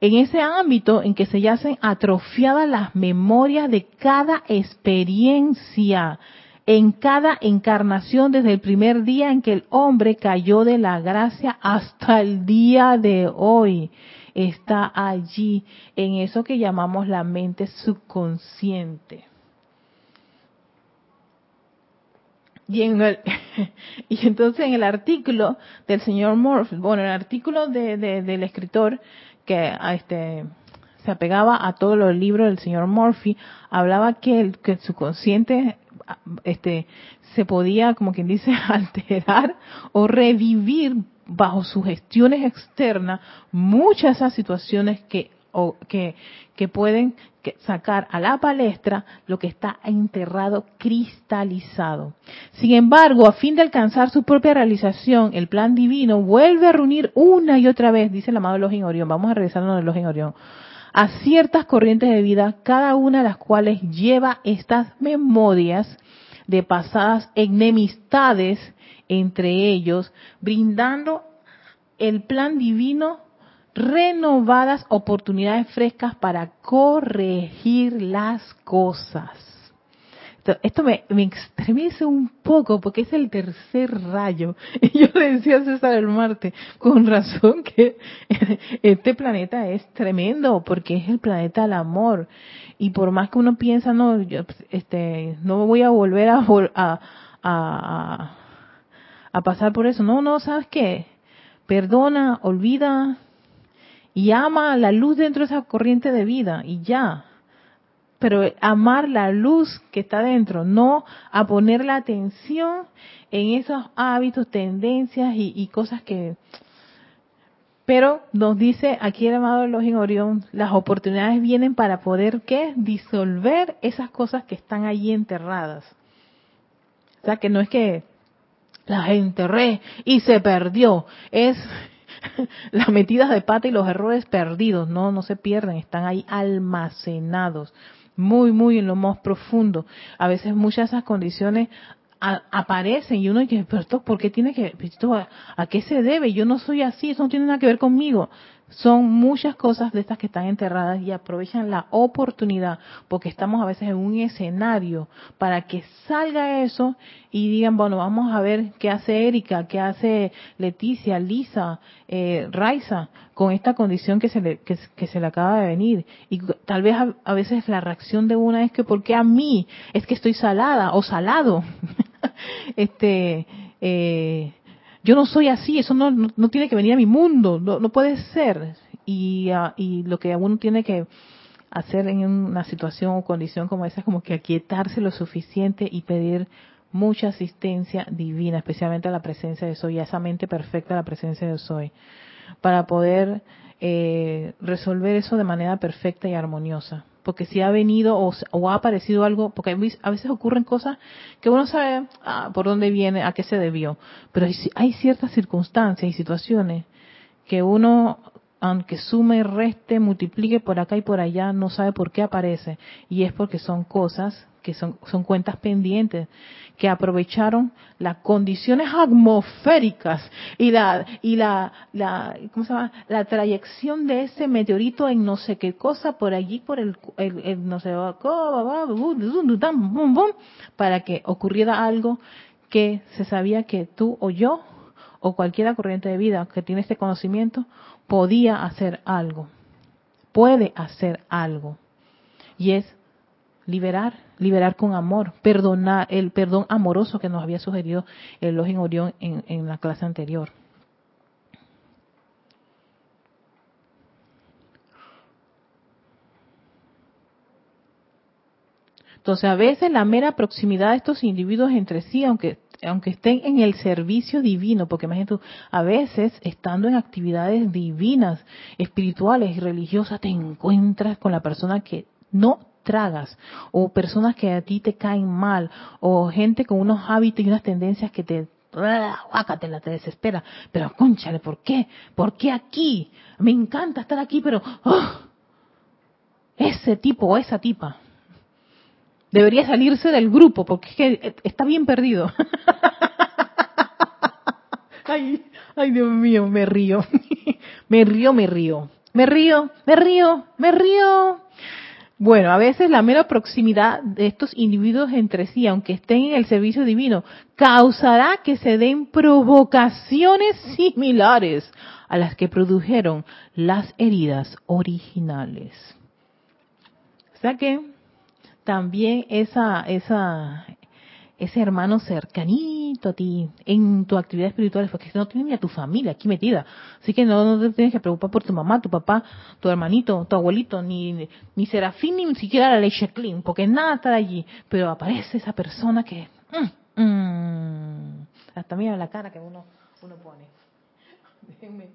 en ese ámbito en que se yacen atrofiadas las memorias de cada experiencia, en cada encarnación desde el primer día en que el hombre cayó de la gracia hasta el día de hoy. Está allí, en eso que llamamos la mente subconsciente. Y, en el, y entonces en el artículo del señor Morphy, bueno, el artículo de, del escritor que este se apegaba a todos los libros del señor Murphy, hablaba que, el, que su consciente este, se podía, como quien dice, alterar o revivir bajo sugestiones externas muchas de esas situaciones que o que, que pueden sacar a la palestra lo que está enterrado, cristalizado. Sin embargo, a fin de alcanzar su propia realización, el plan divino vuelve a reunir una y otra vez, dice el amado Login Orión, vamos a regresarnos del Login Orión, a ciertas corrientes de vida, cada una de las cuales lleva estas memorias de pasadas enemistades entre ellos, brindando el plan divino renovadas oportunidades frescas para corregir las cosas. Esto, me, me, extremece un poco porque es el tercer rayo. Y yo le decía a César el Marte, con razón que este planeta es tremendo porque es el planeta del amor. Y por más que uno piensa, no, yo, este, no voy a volver a, a, a, a pasar por eso. No, no, ¿sabes qué? Perdona, olvida, y ama la luz dentro de esa corriente de vida y ya. Pero amar la luz que está dentro, no a poner la atención en esos hábitos, tendencias y, cosas que... Pero nos dice aquí el amado Elohim Orión, las oportunidades vienen para poder, ¿qué? Disolver esas cosas que están allí enterradas. O sea, que no es que las enterré y se perdió. Es las metidas de pata y los errores perdidos, no, no se pierden, están ahí almacenados, muy, muy en lo más profundo. A veces muchas de esas condiciones aparecen y uno dice, pero esto, ¿por qué tiene que, a, a, qué se debe? Yo no soy así, eso no tiene nada que ver conmigo. Son muchas cosas de estas que están enterradas y aprovechan la oportunidad, porque estamos a veces en un escenario para que salga eso y digan, bueno, vamos a ver qué hace Erika, qué hace Leticia, Lisa, eh, Raiza, con esta condición que se, le, que, se le acaba de venir. Y tal vez a, veces la reacción de una es que, ¿por qué a mí? Es que estoy salada o salado. este, eh, yo no soy así, eso no, no, tiene que venir a mi mundo, no, puede ser. Y, uh, y lo que uno tiene que hacer en una situación o condición como esa es como que aquietarse lo suficiente y pedir mucha asistencia divina, especialmente a la presencia de Soy, a esa mente perfecta, la presencia de Soy, para poder eh, resolver eso de manera perfecta y armoniosa. Porque si ha venido o, ha aparecido algo, porque a veces ocurren cosas que uno sabe ah, por dónde viene, a qué se debió, pero hay, hay ciertas circunstancias y situaciones que uno aunque sume, reste, multiplique por acá y por allá, no sabe por qué aparece. Y es porque son cosas que son, son cuentas pendientes, que aprovecharon las condiciones atmosféricas y la, y la, la, ¿cómo se llama? La trayección de ese meteorito en no sé qué cosa por allí, por el, el, no sé, para que ocurriera algo que se sabía que tú o yo o cualquiera corriente de vida que tiene este conocimiento podía hacer algo, puede hacer algo. Y es liberar, liberar con amor, perdonar, el perdón amoroso que nos había sugerido el Login Orión en, la clase anterior. Entonces, a veces la mera proximidad de estos individuos entre sí, aunque aunque estén en el servicio divino, porque imagínate a veces estando en actividades divinas, espirituales y religiosas, te encuentras con la persona que no tragas, o personas que a ti te caen mal, o gente con unos hábitos y unas tendencias que te guácatela, te desespera. Pero conchale, ¿por qué? ¿Por qué aquí? Me encanta estar aquí, pero ¡oh! ese tipo o esa tipa Debería salirse del grupo porque es que está bien perdido. ay, ay, Dios mío, me río. me río, me río. Me río, me río, me río. Bueno, a veces la mera proximidad de estos individuos entre sí, aunque estén en el servicio divino, causará que se den provocaciones similares a las que produjeron las heridas originales. O sea que también esa, esa, ese hermano cercanito a ti en tu actividad espiritual, porque no tienes ni a tu familia aquí metida. Así que no, te tienes que preocupar por tu mamá, tu papá, tu hermanito, tu abuelito, ni, ni Serafín, ni siquiera la leche clean, porque nada está allí. Pero aparece esa persona que... Mm, mm, hasta mira la cara que uno, uno pone. Déjenme.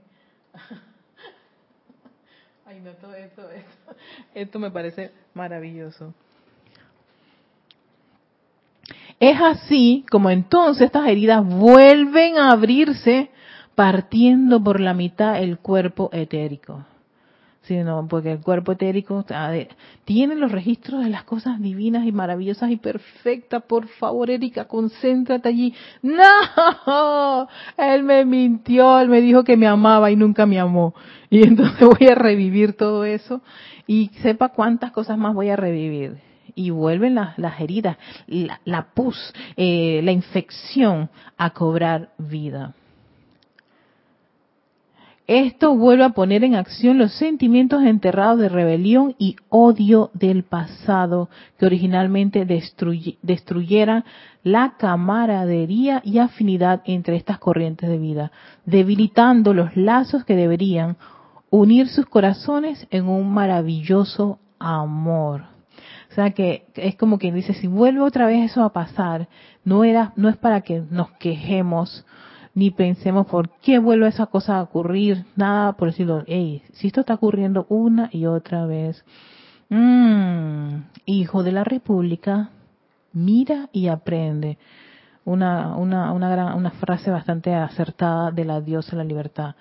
Ay, no, todo esto, esto, esto me parece maravilloso. Es así como entonces estas heridas vuelven a abrirse partiendo por la mitad el cuerpo etérico. Sino porque el cuerpo etérico tiene los registros de las cosas divinas y maravillosas y perfectas. Por favor, Erika, concéntrate allí. No, él me mintió, él me dijo que me amaba y nunca me amó. Y entonces voy a revivir todo eso y sepa cuántas cosas más voy a revivir y vuelven las, heridas, la, pus, eh, la infección a cobrar vida. Esto vuelve a poner en acción los sentimientos enterrados de rebelión y odio del pasado que originalmente destruyeran la camaradería y afinidad entre estas corrientes de vida, debilitando los lazos que deberían unir sus corazones en un maravilloso amor. O sea que es como quien dice, si vuelve otra vez eso a pasar, no era, no es para que nos quejemos ni pensemos por qué vuelve esa cosa a ocurrir, nada por decirlo, hey, si esto está ocurriendo una y otra vez, mmm, hijo de la República, mira y aprende. Una, una, una, gran, una frase bastante acertada de la diosa de la libertad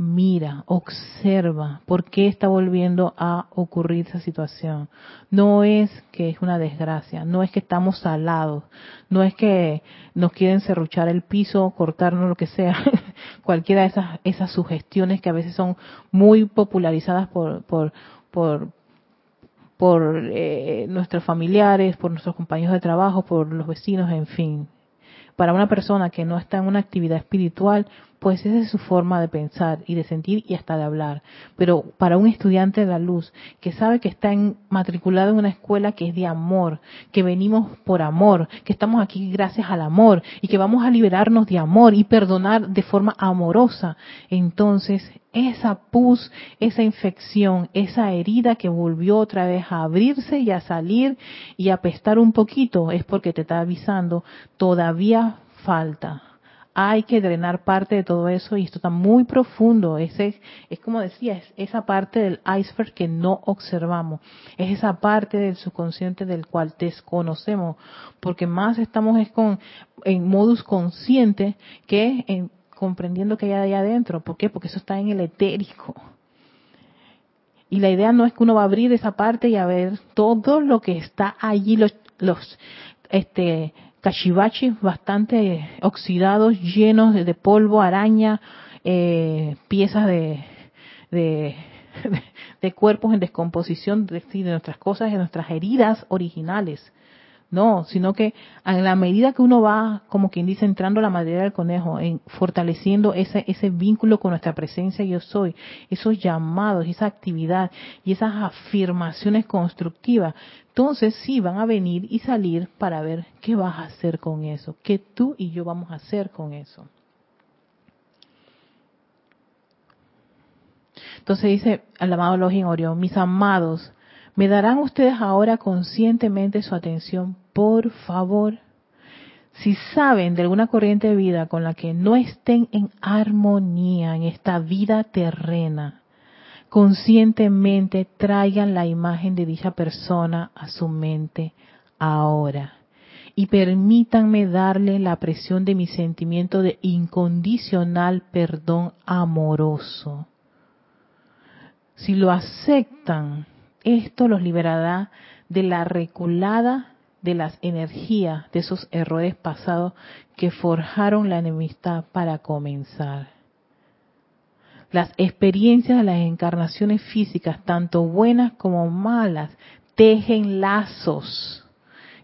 mira, observa por qué está volviendo a ocurrir esa situación. No es que es una desgracia, no es que estamos salados, no es que nos quieren serruchar el piso, cortarnos lo que sea, cualquiera de esas, esas sugestiones que a veces son muy popularizadas por, por, por, por eh, nuestros familiares, por nuestros compañeros de trabajo, por los vecinos, en fin. Para una persona que no está en una actividad espiritual, pues esa es su forma de pensar y de sentir y hasta de hablar. Pero para un estudiante de la luz que sabe que está en, matriculado en una escuela que es de amor, que venimos por amor, que estamos aquí gracias al amor y que vamos a liberarnos de amor y perdonar de forma amorosa, entonces esa pus, esa infección, esa herida que volvió otra vez a abrirse y a salir y a pestar un poquito, es porque te está avisando, todavía falta hay que drenar parte de todo eso y esto está muy profundo. Ese, es como decía, es esa parte del iceberg que no observamos. Es esa parte del subconsciente del cual desconocemos. Porque más estamos es con, en modus consciente que en comprendiendo que hay allá adentro. ¿Por qué? Porque eso está en el etérico. Y la idea no es que uno va a abrir esa parte y a ver todo lo que está allí, los, los este, cachivachis bastante oxidados, llenos de, polvo, araña, eh, piezas de, cuerpos en descomposición, de, de nuestras cosas, de nuestras heridas originales. No, sino que a la medida que uno va, como quien dice, entrando la madera del conejo, en fortaleciendo ese, ese vínculo con nuestra presencia yo soy, esos llamados, esa actividad y esas afirmaciones constructivas, entonces sí van a venir y salir para ver qué vas a hacer con eso, qué tú y yo vamos a hacer con eso. Entonces dice al amado Login Orión, mis amados, ¿me darán ustedes ahora conscientemente su atención por favor, si saben de alguna corriente de vida con la que no estén en armonía en esta vida terrena, conscientemente traigan la imagen de dicha persona a su mente ahora y permítanme darle la presión de mi sentimiento de incondicional perdón amoroso. Si lo aceptan, esto los liberará de la reculada de las energías de esos errores pasados que forjaron la enemistad para comenzar. Las experiencias de las encarnaciones físicas, tanto buenas como malas, tejen lazos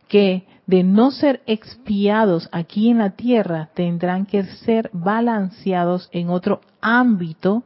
que, de no ser expiados aquí en la tierra, tendrán que ser balanceados en otro ámbito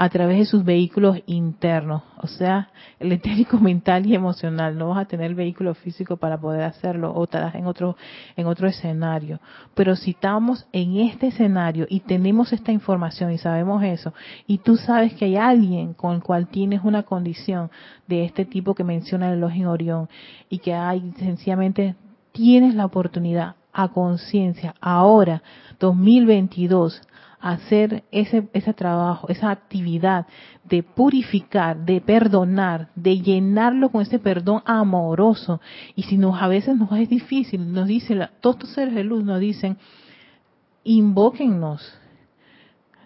a través de sus vehículos internos, o sea, el etérico mental y emocional. No vas a tener el vehículo físico para poder hacerlo o estarás en otro en otro escenario. Pero si estamos en este escenario y tenemos esta información y sabemos eso, y tú sabes que hay alguien con el cual tienes una condición de este tipo que menciona el elogio Orión y que hay sencillamente tienes la oportunidad a conciencia ahora 2022 hacer ese, ese trabajo, esa actividad de purificar, de perdonar, de llenarlo con ese perdón amoroso. Y si nos, a veces nos es difícil, nos dicen, todos estos seres de luz nos dicen, invóquennos.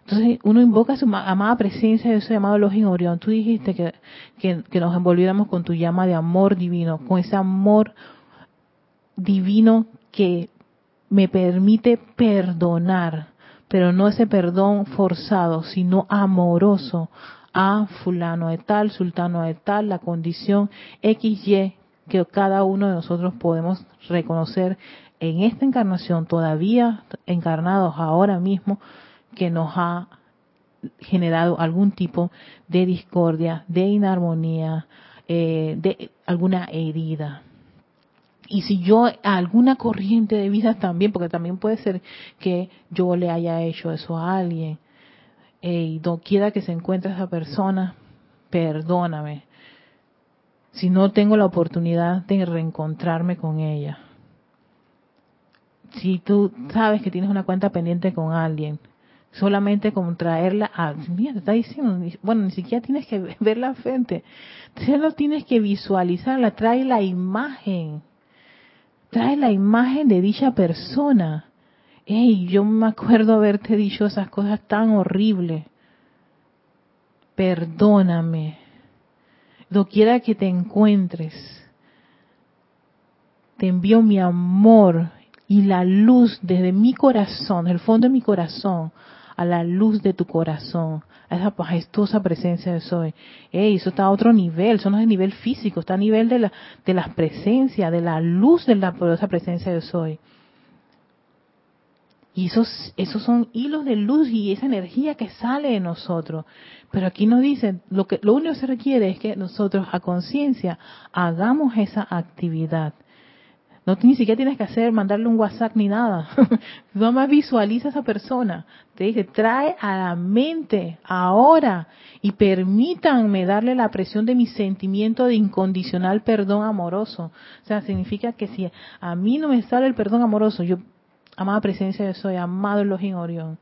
Entonces uno invoca a su amada presencia de ese llamado Login Orión. Tú dijiste que, que, que nos envolviéramos con tu llama de amor divino, con ese amor divino que me permite perdonar pero no ese perdón forzado, sino amoroso a fulano de tal, sultano de tal, la condición XY que cada uno de nosotros podemos reconocer en esta encarnación, todavía encarnados ahora mismo, que nos ha generado algún tipo de discordia, de inarmonía, eh, de alguna herida y si yo alguna corriente de vida también, porque también puede ser que yo le haya hecho eso a alguien, y no quiera que se encuentre esa persona, perdóname. Si no tengo la oportunidad de reencontrarme con ella. Si tú sabes que tienes una cuenta pendiente con alguien, solamente con traerla a, mira, está diciendo, bueno, ni siquiera tienes que ver la frente, solo tienes que visualizarla, trae la imagen trae la imagen de dicha persona. Ey, yo me acuerdo haberte dicho esas cosas tan horribles. Perdóname. Doquiera que te encuentres, te envío mi amor y la luz desde mi corazón, el fondo de mi corazón, a la luz de tu corazón, esa majestuosa presencia de Soy. Eso está a otro nivel, eso no es a nivel físico, está a nivel de la, de las presencias, de la luz de la poderosa presencia de Soy. Y esos, esos son hilos de luz y esa energía que sale de nosotros. Pero aquí nos dicen, lo, que, lo único que se requiere es que nosotros a conciencia hagamos esa actividad. No ni siquiera tienes que hacer, mandarle un WhatsApp ni nada. Nada más visualiza a esa persona. Te dice, trae a la mente ahora y permítanme darle la presión de mi sentimiento de incondicional perdón amoroso. O sea, significa que si a mí no me sale el perdón amoroso, yo Amada presencia de soy, amado Elohim Orión,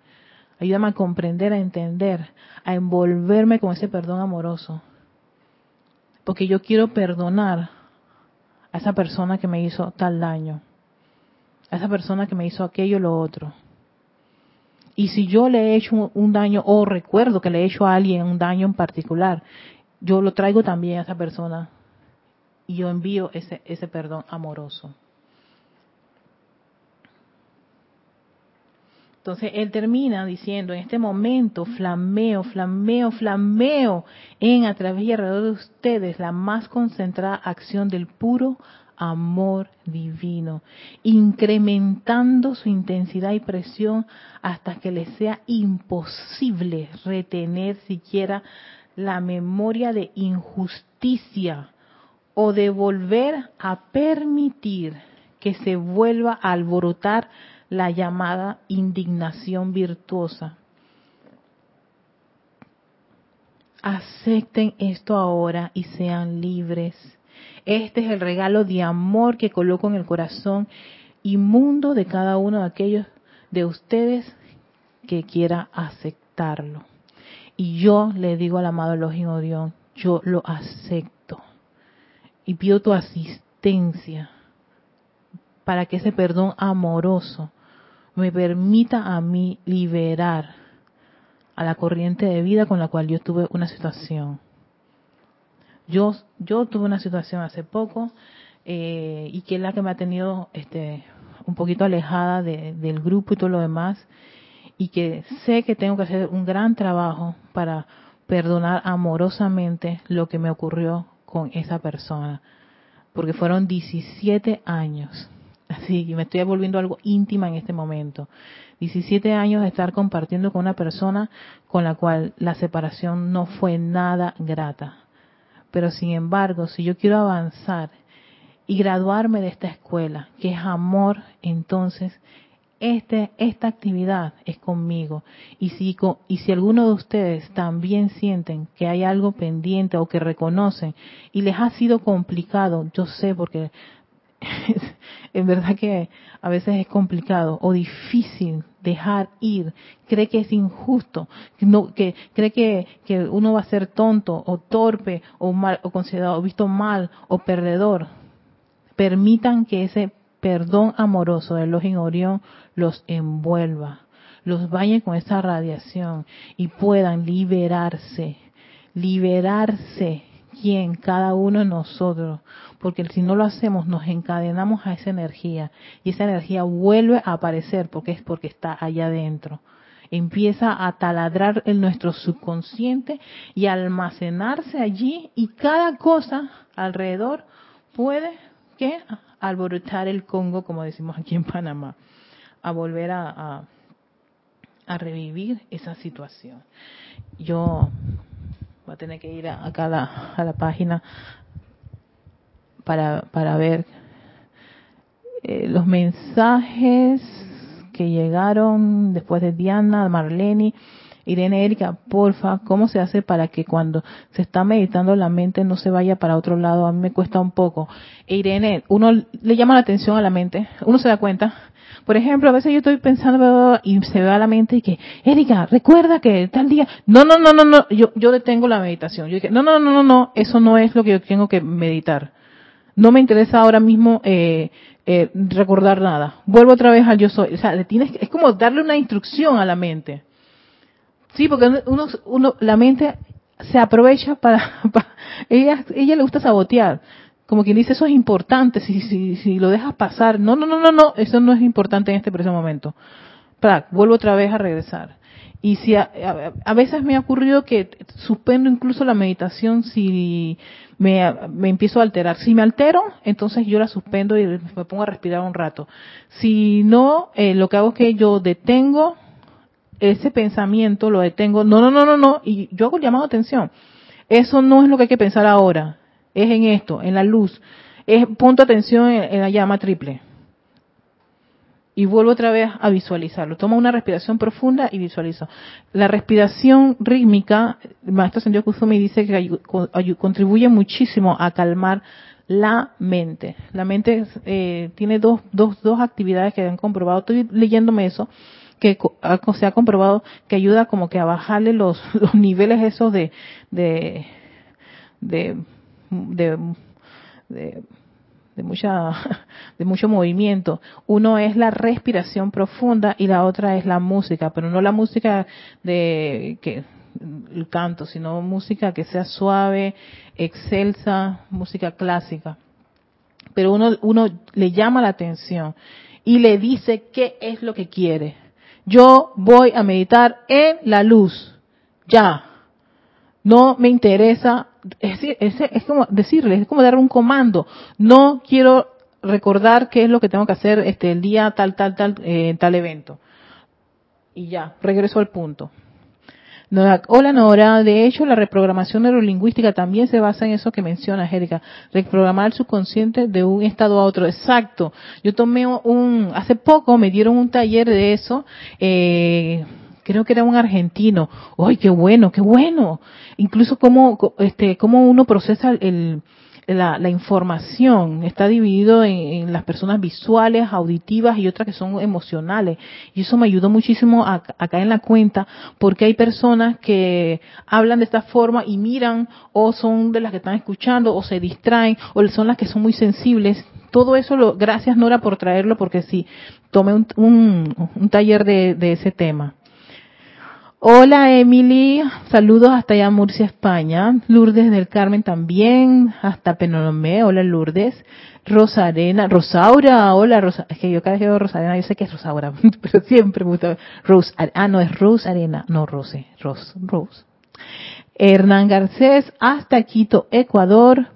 ayúdame a comprender, a entender, a envolverme con ese perdón amoroso. Porque yo quiero perdonar a esa persona que me hizo tal daño, a esa persona que me hizo aquello o lo otro. Y si yo le he hecho un daño o recuerdo que le he hecho a alguien un daño en particular, yo lo traigo también a esa persona y yo envío ese, ese perdón amoroso. Entonces él termina diciendo, en este momento flameo, flameo, flameo en a través y alrededor de ustedes la más concentrada acción del puro amor divino, incrementando su intensidad y presión hasta que les sea imposible retener siquiera la memoria de injusticia o de volver a permitir que se vuelva a alborotar la llamada indignación virtuosa. Acepten esto ahora y sean libres. Este es el regalo de amor que coloco en el corazón inmundo de cada uno de aquellos de ustedes que quiera aceptarlo. Y yo le digo al amado Elohim Orión, yo lo acepto. Y pido tu asistencia para que ese perdón amoroso me permita a mí liberar a la corriente de vida con la cual yo tuve una situación. Yo, yo tuve una situación hace poco eh, y que es la que me ha tenido este, un poquito alejada del grupo y todo lo demás y que sé que tengo que hacer un gran trabajo para perdonar amorosamente lo que me ocurrió con esa persona, porque fueron 17 años Así me estoy volviendo algo íntima en este momento. 17 años de estar compartiendo con una persona con la cual la separación no fue nada grata. Pero sin embargo, si yo quiero avanzar y graduarme de esta escuela, que es amor, entonces este, esta actividad es conmigo. Y si, y si alguno de ustedes también sienten que hay algo pendiente o que reconocen y les ha sido complicado, yo sé porque en verdad que a veces es complicado o difícil dejar ir, cree que es injusto, no, que cree que, que uno va a ser tonto o torpe o mal o considerado visto mal o perdedor. Permitan que ese perdón amoroso del Login Orión los envuelva, los bañe con esa radiación y puedan liberarse, liberarse quien, cada uno de nosotros, porque si no lo hacemos nos encadenamos a esa energía y esa energía vuelve a aparecer porque es porque está allá adentro. Empieza a taladrar en nuestro subconsciente y almacenarse allí y cada cosa alrededor puede que alborotar el Congo, como decimos aquí en Panamá, a volver a, a, a revivir esa situación. Yo voy a tener que ir a, acá a la, página para, para ver eh, los mensajes que llegaron después de Diana, Marlene, Irene Erika, porfa, ¿cómo se hace para que cuando se está meditando la mente no se vaya para otro lado? A mí me cuesta un poco. E Irene, uno le llama la atención a la mente, uno se da cuenta por ejemplo, a veces yo estoy pensando y se ve a la mente y que, Erika, recuerda que tal día, no, no, no, no, no, yo, yo detengo la meditación. Yo dije, no, no, no, no, no, eso no es lo que yo tengo que meditar. No me interesa ahora mismo eh, eh, recordar nada. Vuelvo otra vez al yo soy. O sea, tienes, es como darle una instrucción a la mente. Sí, porque uno, uno, la mente se aprovecha para, ella, ella le gusta sabotear como quien dice, eso es importante, si, si, si lo dejas pasar. No, no, no, no, no, eso no es importante en este preciso momento. Para, vuelvo otra vez a regresar. Y si a, veces me ha ocurrido que suspendo incluso la meditación si me, empiezo a alterar. Si me altero, entonces yo la suspendo y me pongo a respirar un rato. Si no, eh, lo que hago es que yo detengo ese pensamiento, lo detengo. No, no, no, no, no. Y yo hago llamado a atención. Eso no es lo que hay que pensar ahora es en esto, en la luz. Es punto atención en, la llama triple. Y vuelvo otra vez a visualizarlo. Toma una respiración profunda y visualizo. La respiración rítmica, el maestro Sendio Kusumi dice que contribuye muchísimo a calmar la mente. La mente eh, tiene dos, dos, dos actividades que han comprobado. Estoy leyéndome eso que se ha comprobado que ayuda como que a bajarle los, los niveles esos de, de, de, de, de mucha de mucho movimiento. Uno es la respiración profunda y la otra es la música, pero no la música de que el canto, sino música que sea suave, excelsa, música clásica. Pero uno uno le llama la atención y le dice qué es lo que quiere. Yo voy a meditar en la luz. Ya. No me interesa. Es, es, como decirle, es como dar un comando. No quiero recordar qué es lo que tengo que hacer este el día tal, tal, tal, eh, tal evento. Y ya, regreso al punto. Hola Nora, de hecho la reprogramación neurolingüística también se basa en eso que menciona Erika, reprogramar el subconsciente de un estado a otro. Exacto. Yo tomé un, hace poco me dieron un taller de eso, eh, creo que era un argentino. ¡Ay, qué bueno, qué bueno! Incluso cómo, este, cómo uno procesa el, la, información está dividido en, las personas visuales, auditivas y otras que son emocionales. Y eso me ayudó muchísimo a, caer en la cuenta porque hay personas que hablan de esta forma y miran o son de las que están escuchando o se distraen o son las que son muy sensibles. Todo eso, lo, gracias Nora por traerlo porque sí, tomé un, un, taller de, de ese tema. Hola Emily, saludos hasta allá Murcia, España. Lourdes del Carmen también, hasta Penolomé, hola Lourdes. Rosarena, Rosaura, hola Rosa, es que yo cada vez que veo Rosarena yo sé que es Rosaura, pero siempre me gusta. Rose, ah no, es Rosarena, no Rose, Rose, Rose. Hernán Garcés, hasta Quito, Ecuador.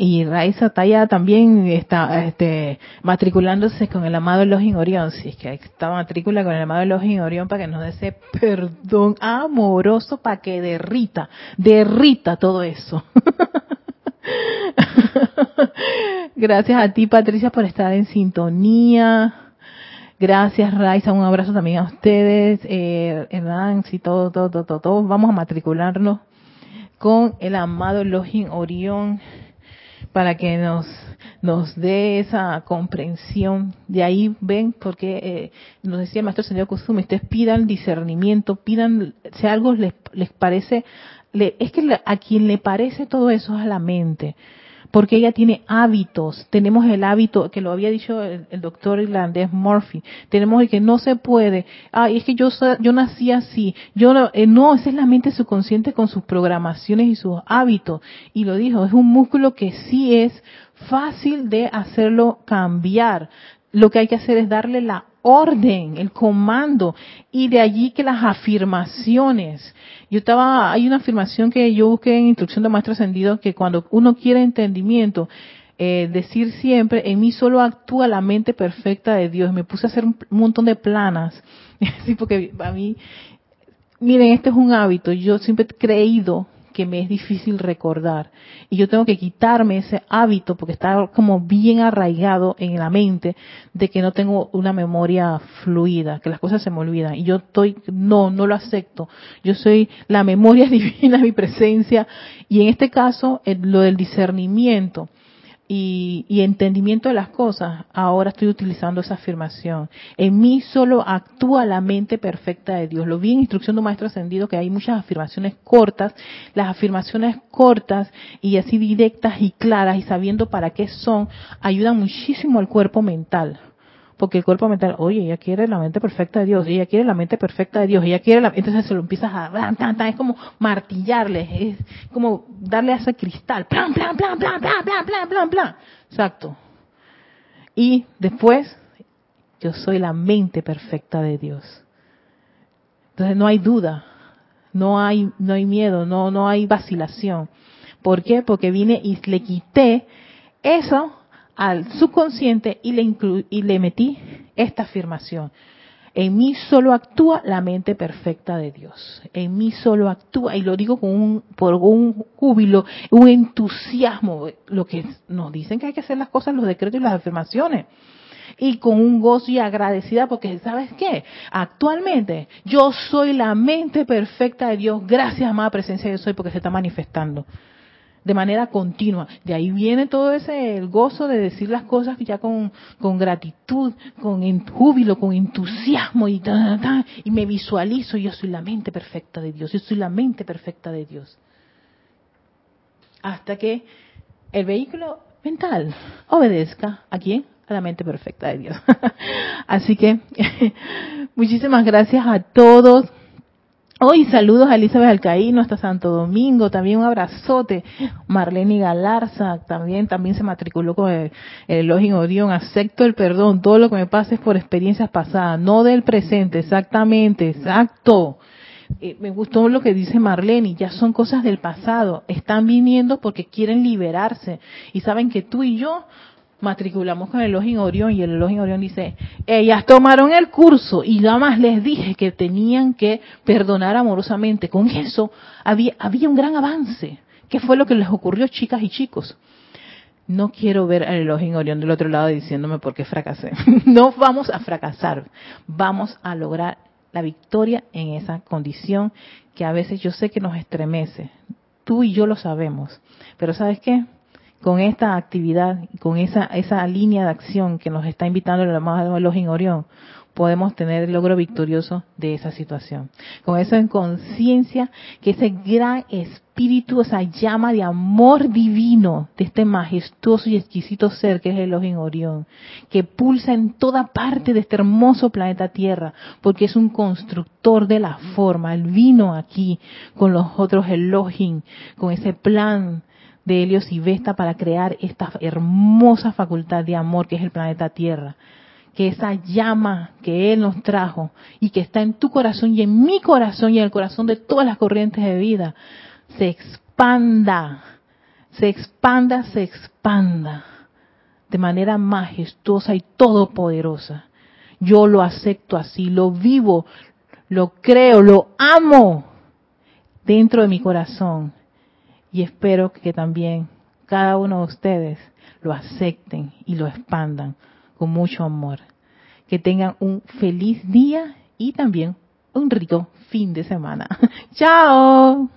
Y Raiza Taya también está este, matriculándose con el amado Elohim Orión. Si es que está matrícula con el amado Elohim Orión para que nos dé ese perdón amoroso para que derrita, derrita todo eso. Gracias a ti, Patricia, por estar en sintonía. Gracias, Raiza. Un abrazo también a ustedes. Eh, Hernán, sí, todo, todo, todo, todo. Vamos a matricularnos con el amado Elohim Orión para que nos nos dé esa comprensión. De ahí ven, porque eh, nos decía el maestro señor Kusumi, ustedes pidan discernimiento, pidan, si algo les, les parece, es que a quien le parece todo eso es a la mente porque ella tiene hábitos. Tenemos el hábito, que lo había dicho el, doctor irlandés Murphy, tenemos el que no se puede, ah, es que yo, yo nací así, yo no, eh, no, esa es la mente subconsciente con sus programaciones y sus hábitos. Y lo dijo, es un músculo que sí es fácil de hacerlo cambiar. Lo que hay que hacer es darle la orden, el comando, y de allí que las afirmaciones. Yo estaba, hay una afirmación que yo busqué en Instrucción de Maestro Ascendido, que cuando uno quiere entendimiento, eh, decir siempre, en mí solo actúa la mente perfecta de Dios. Me puse a hacer un montón de planas, sí, porque a mí, miren, este es un hábito. Yo siempre he creído que me es difícil recordar. Y yo tengo que quitarme ese hábito porque está como bien arraigado en la mente de que no tengo una memoria fluida, que las cosas se me olvidan. Y yo estoy, no, no lo acepto. Yo soy la memoria divina, mi presencia. Y en este caso, lo del discernimiento y, entendimiento de las cosas, ahora estoy utilizando esa afirmación. En mí solo actúa la mente perfecta de Dios. Lo vi en Instrucción de un Maestro Ascendido que hay muchas afirmaciones cortas. Las afirmaciones cortas y así directas y claras y sabiendo para qué son, ayudan muchísimo al cuerpo mental porque el cuerpo mental, oye, ella quiere la mente perfecta de Dios, ella quiere la mente perfecta de Dios, ella quiere la, entonces se lo empiezas a, es como martillarle, es como darle a ese cristal, plan, plan, plan, plan, plan, plan, plan, plan, plan, exacto. Y después, yo soy la mente perfecta de Dios. Entonces no hay duda, no hay, no hay miedo, no, no hay vacilación. ¿Por qué? Porque vine y le quité eso al subconsciente y le, y le metí esta afirmación. En mí solo actúa la mente perfecta de Dios. En mí solo actúa, y lo digo con un, por un júbilo, un entusiasmo, lo que nos dicen que hay que hacer las cosas, los decretos y las afirmaciones. Y con un gozo y agradecida porque, ¿sabes qué? Actualmente yo soy la mente perfecta de Dios. Gracias, amada presencia de Dios, porque se está manifestando. De manera continua. De ahí viene todo ese el gozo de decir las cosas ya con, con gratitud, con júbilo, con entusiasmo y, y me visualizo, yo soy la mente perfecta de Dios, yo soy la mente perfecta de Dios. Hasta que el vehículo mental obedezca a quién? A la mente perfecta de Dios. Así que muchísimas gracias a todos Hoy saludos a Elizabeth Alcaíno hasta Santo Domingo, también un abrazote. Marlene Galarza también, también se matriculó con el, el Orión. Acepto el perdón, todo lo que me pase es por experiencias pasadas, no del presente, exactamente, exacto. Eh, me gustó lo que dice Marlene, ya son cosas del pasado, están viniendo porque quieren liberarse y saben que tú y yo matriculamos con el Elohim Orión y el Elohim Orión dice, ellas tomaron el curso y nada más les dije que tenían que perdonar amorosamente. Con eso había, había un gran avance. ¿Qué fue lo que les ocurrió, chicas y chicos? No quiero ver al Elohim Orión del otro lado diciéndome por qué fracasé. no vamos a fracasar, vamos a lograr la victoria en esa condición que a veces yo sé que nos estremece. Tú y yo lo sabemos. Pero ¿sabes qué? Con esta actividad, con esa, esa línea de acción que nos está invitando el amado Elohim Orión, podemos tener el logro victorioso de esa situación. Con eso en conciencia que ese gran espíritu, esa llama de amor divino de este majestuoso y exquisito ser que es el Orión, que pulsa en toda parte de este hermoso planeta Tierra, porque es un constructor de la forma. Él vino aquí con los otros Elohim, con ese plan de Helios y Vesta para crear esta hermosa facultad de amor que es el planeta Tierra. Que esa llama que Él nos trajo y que está en tu corazón y en mi corazón y en el corazón de todas las corrientes de vida, se expanda, se expanda, se expanda de manera majestuosa y todopoderosa. Yo lo acepto así, lo vivo, lo creo, lo amo dentro de mi corazón y espero que también cada uno de ustedes lo acepten y lo expandan con mucho amor. Que tengan un feliz día y también un rico fin de semana. ¡Chao!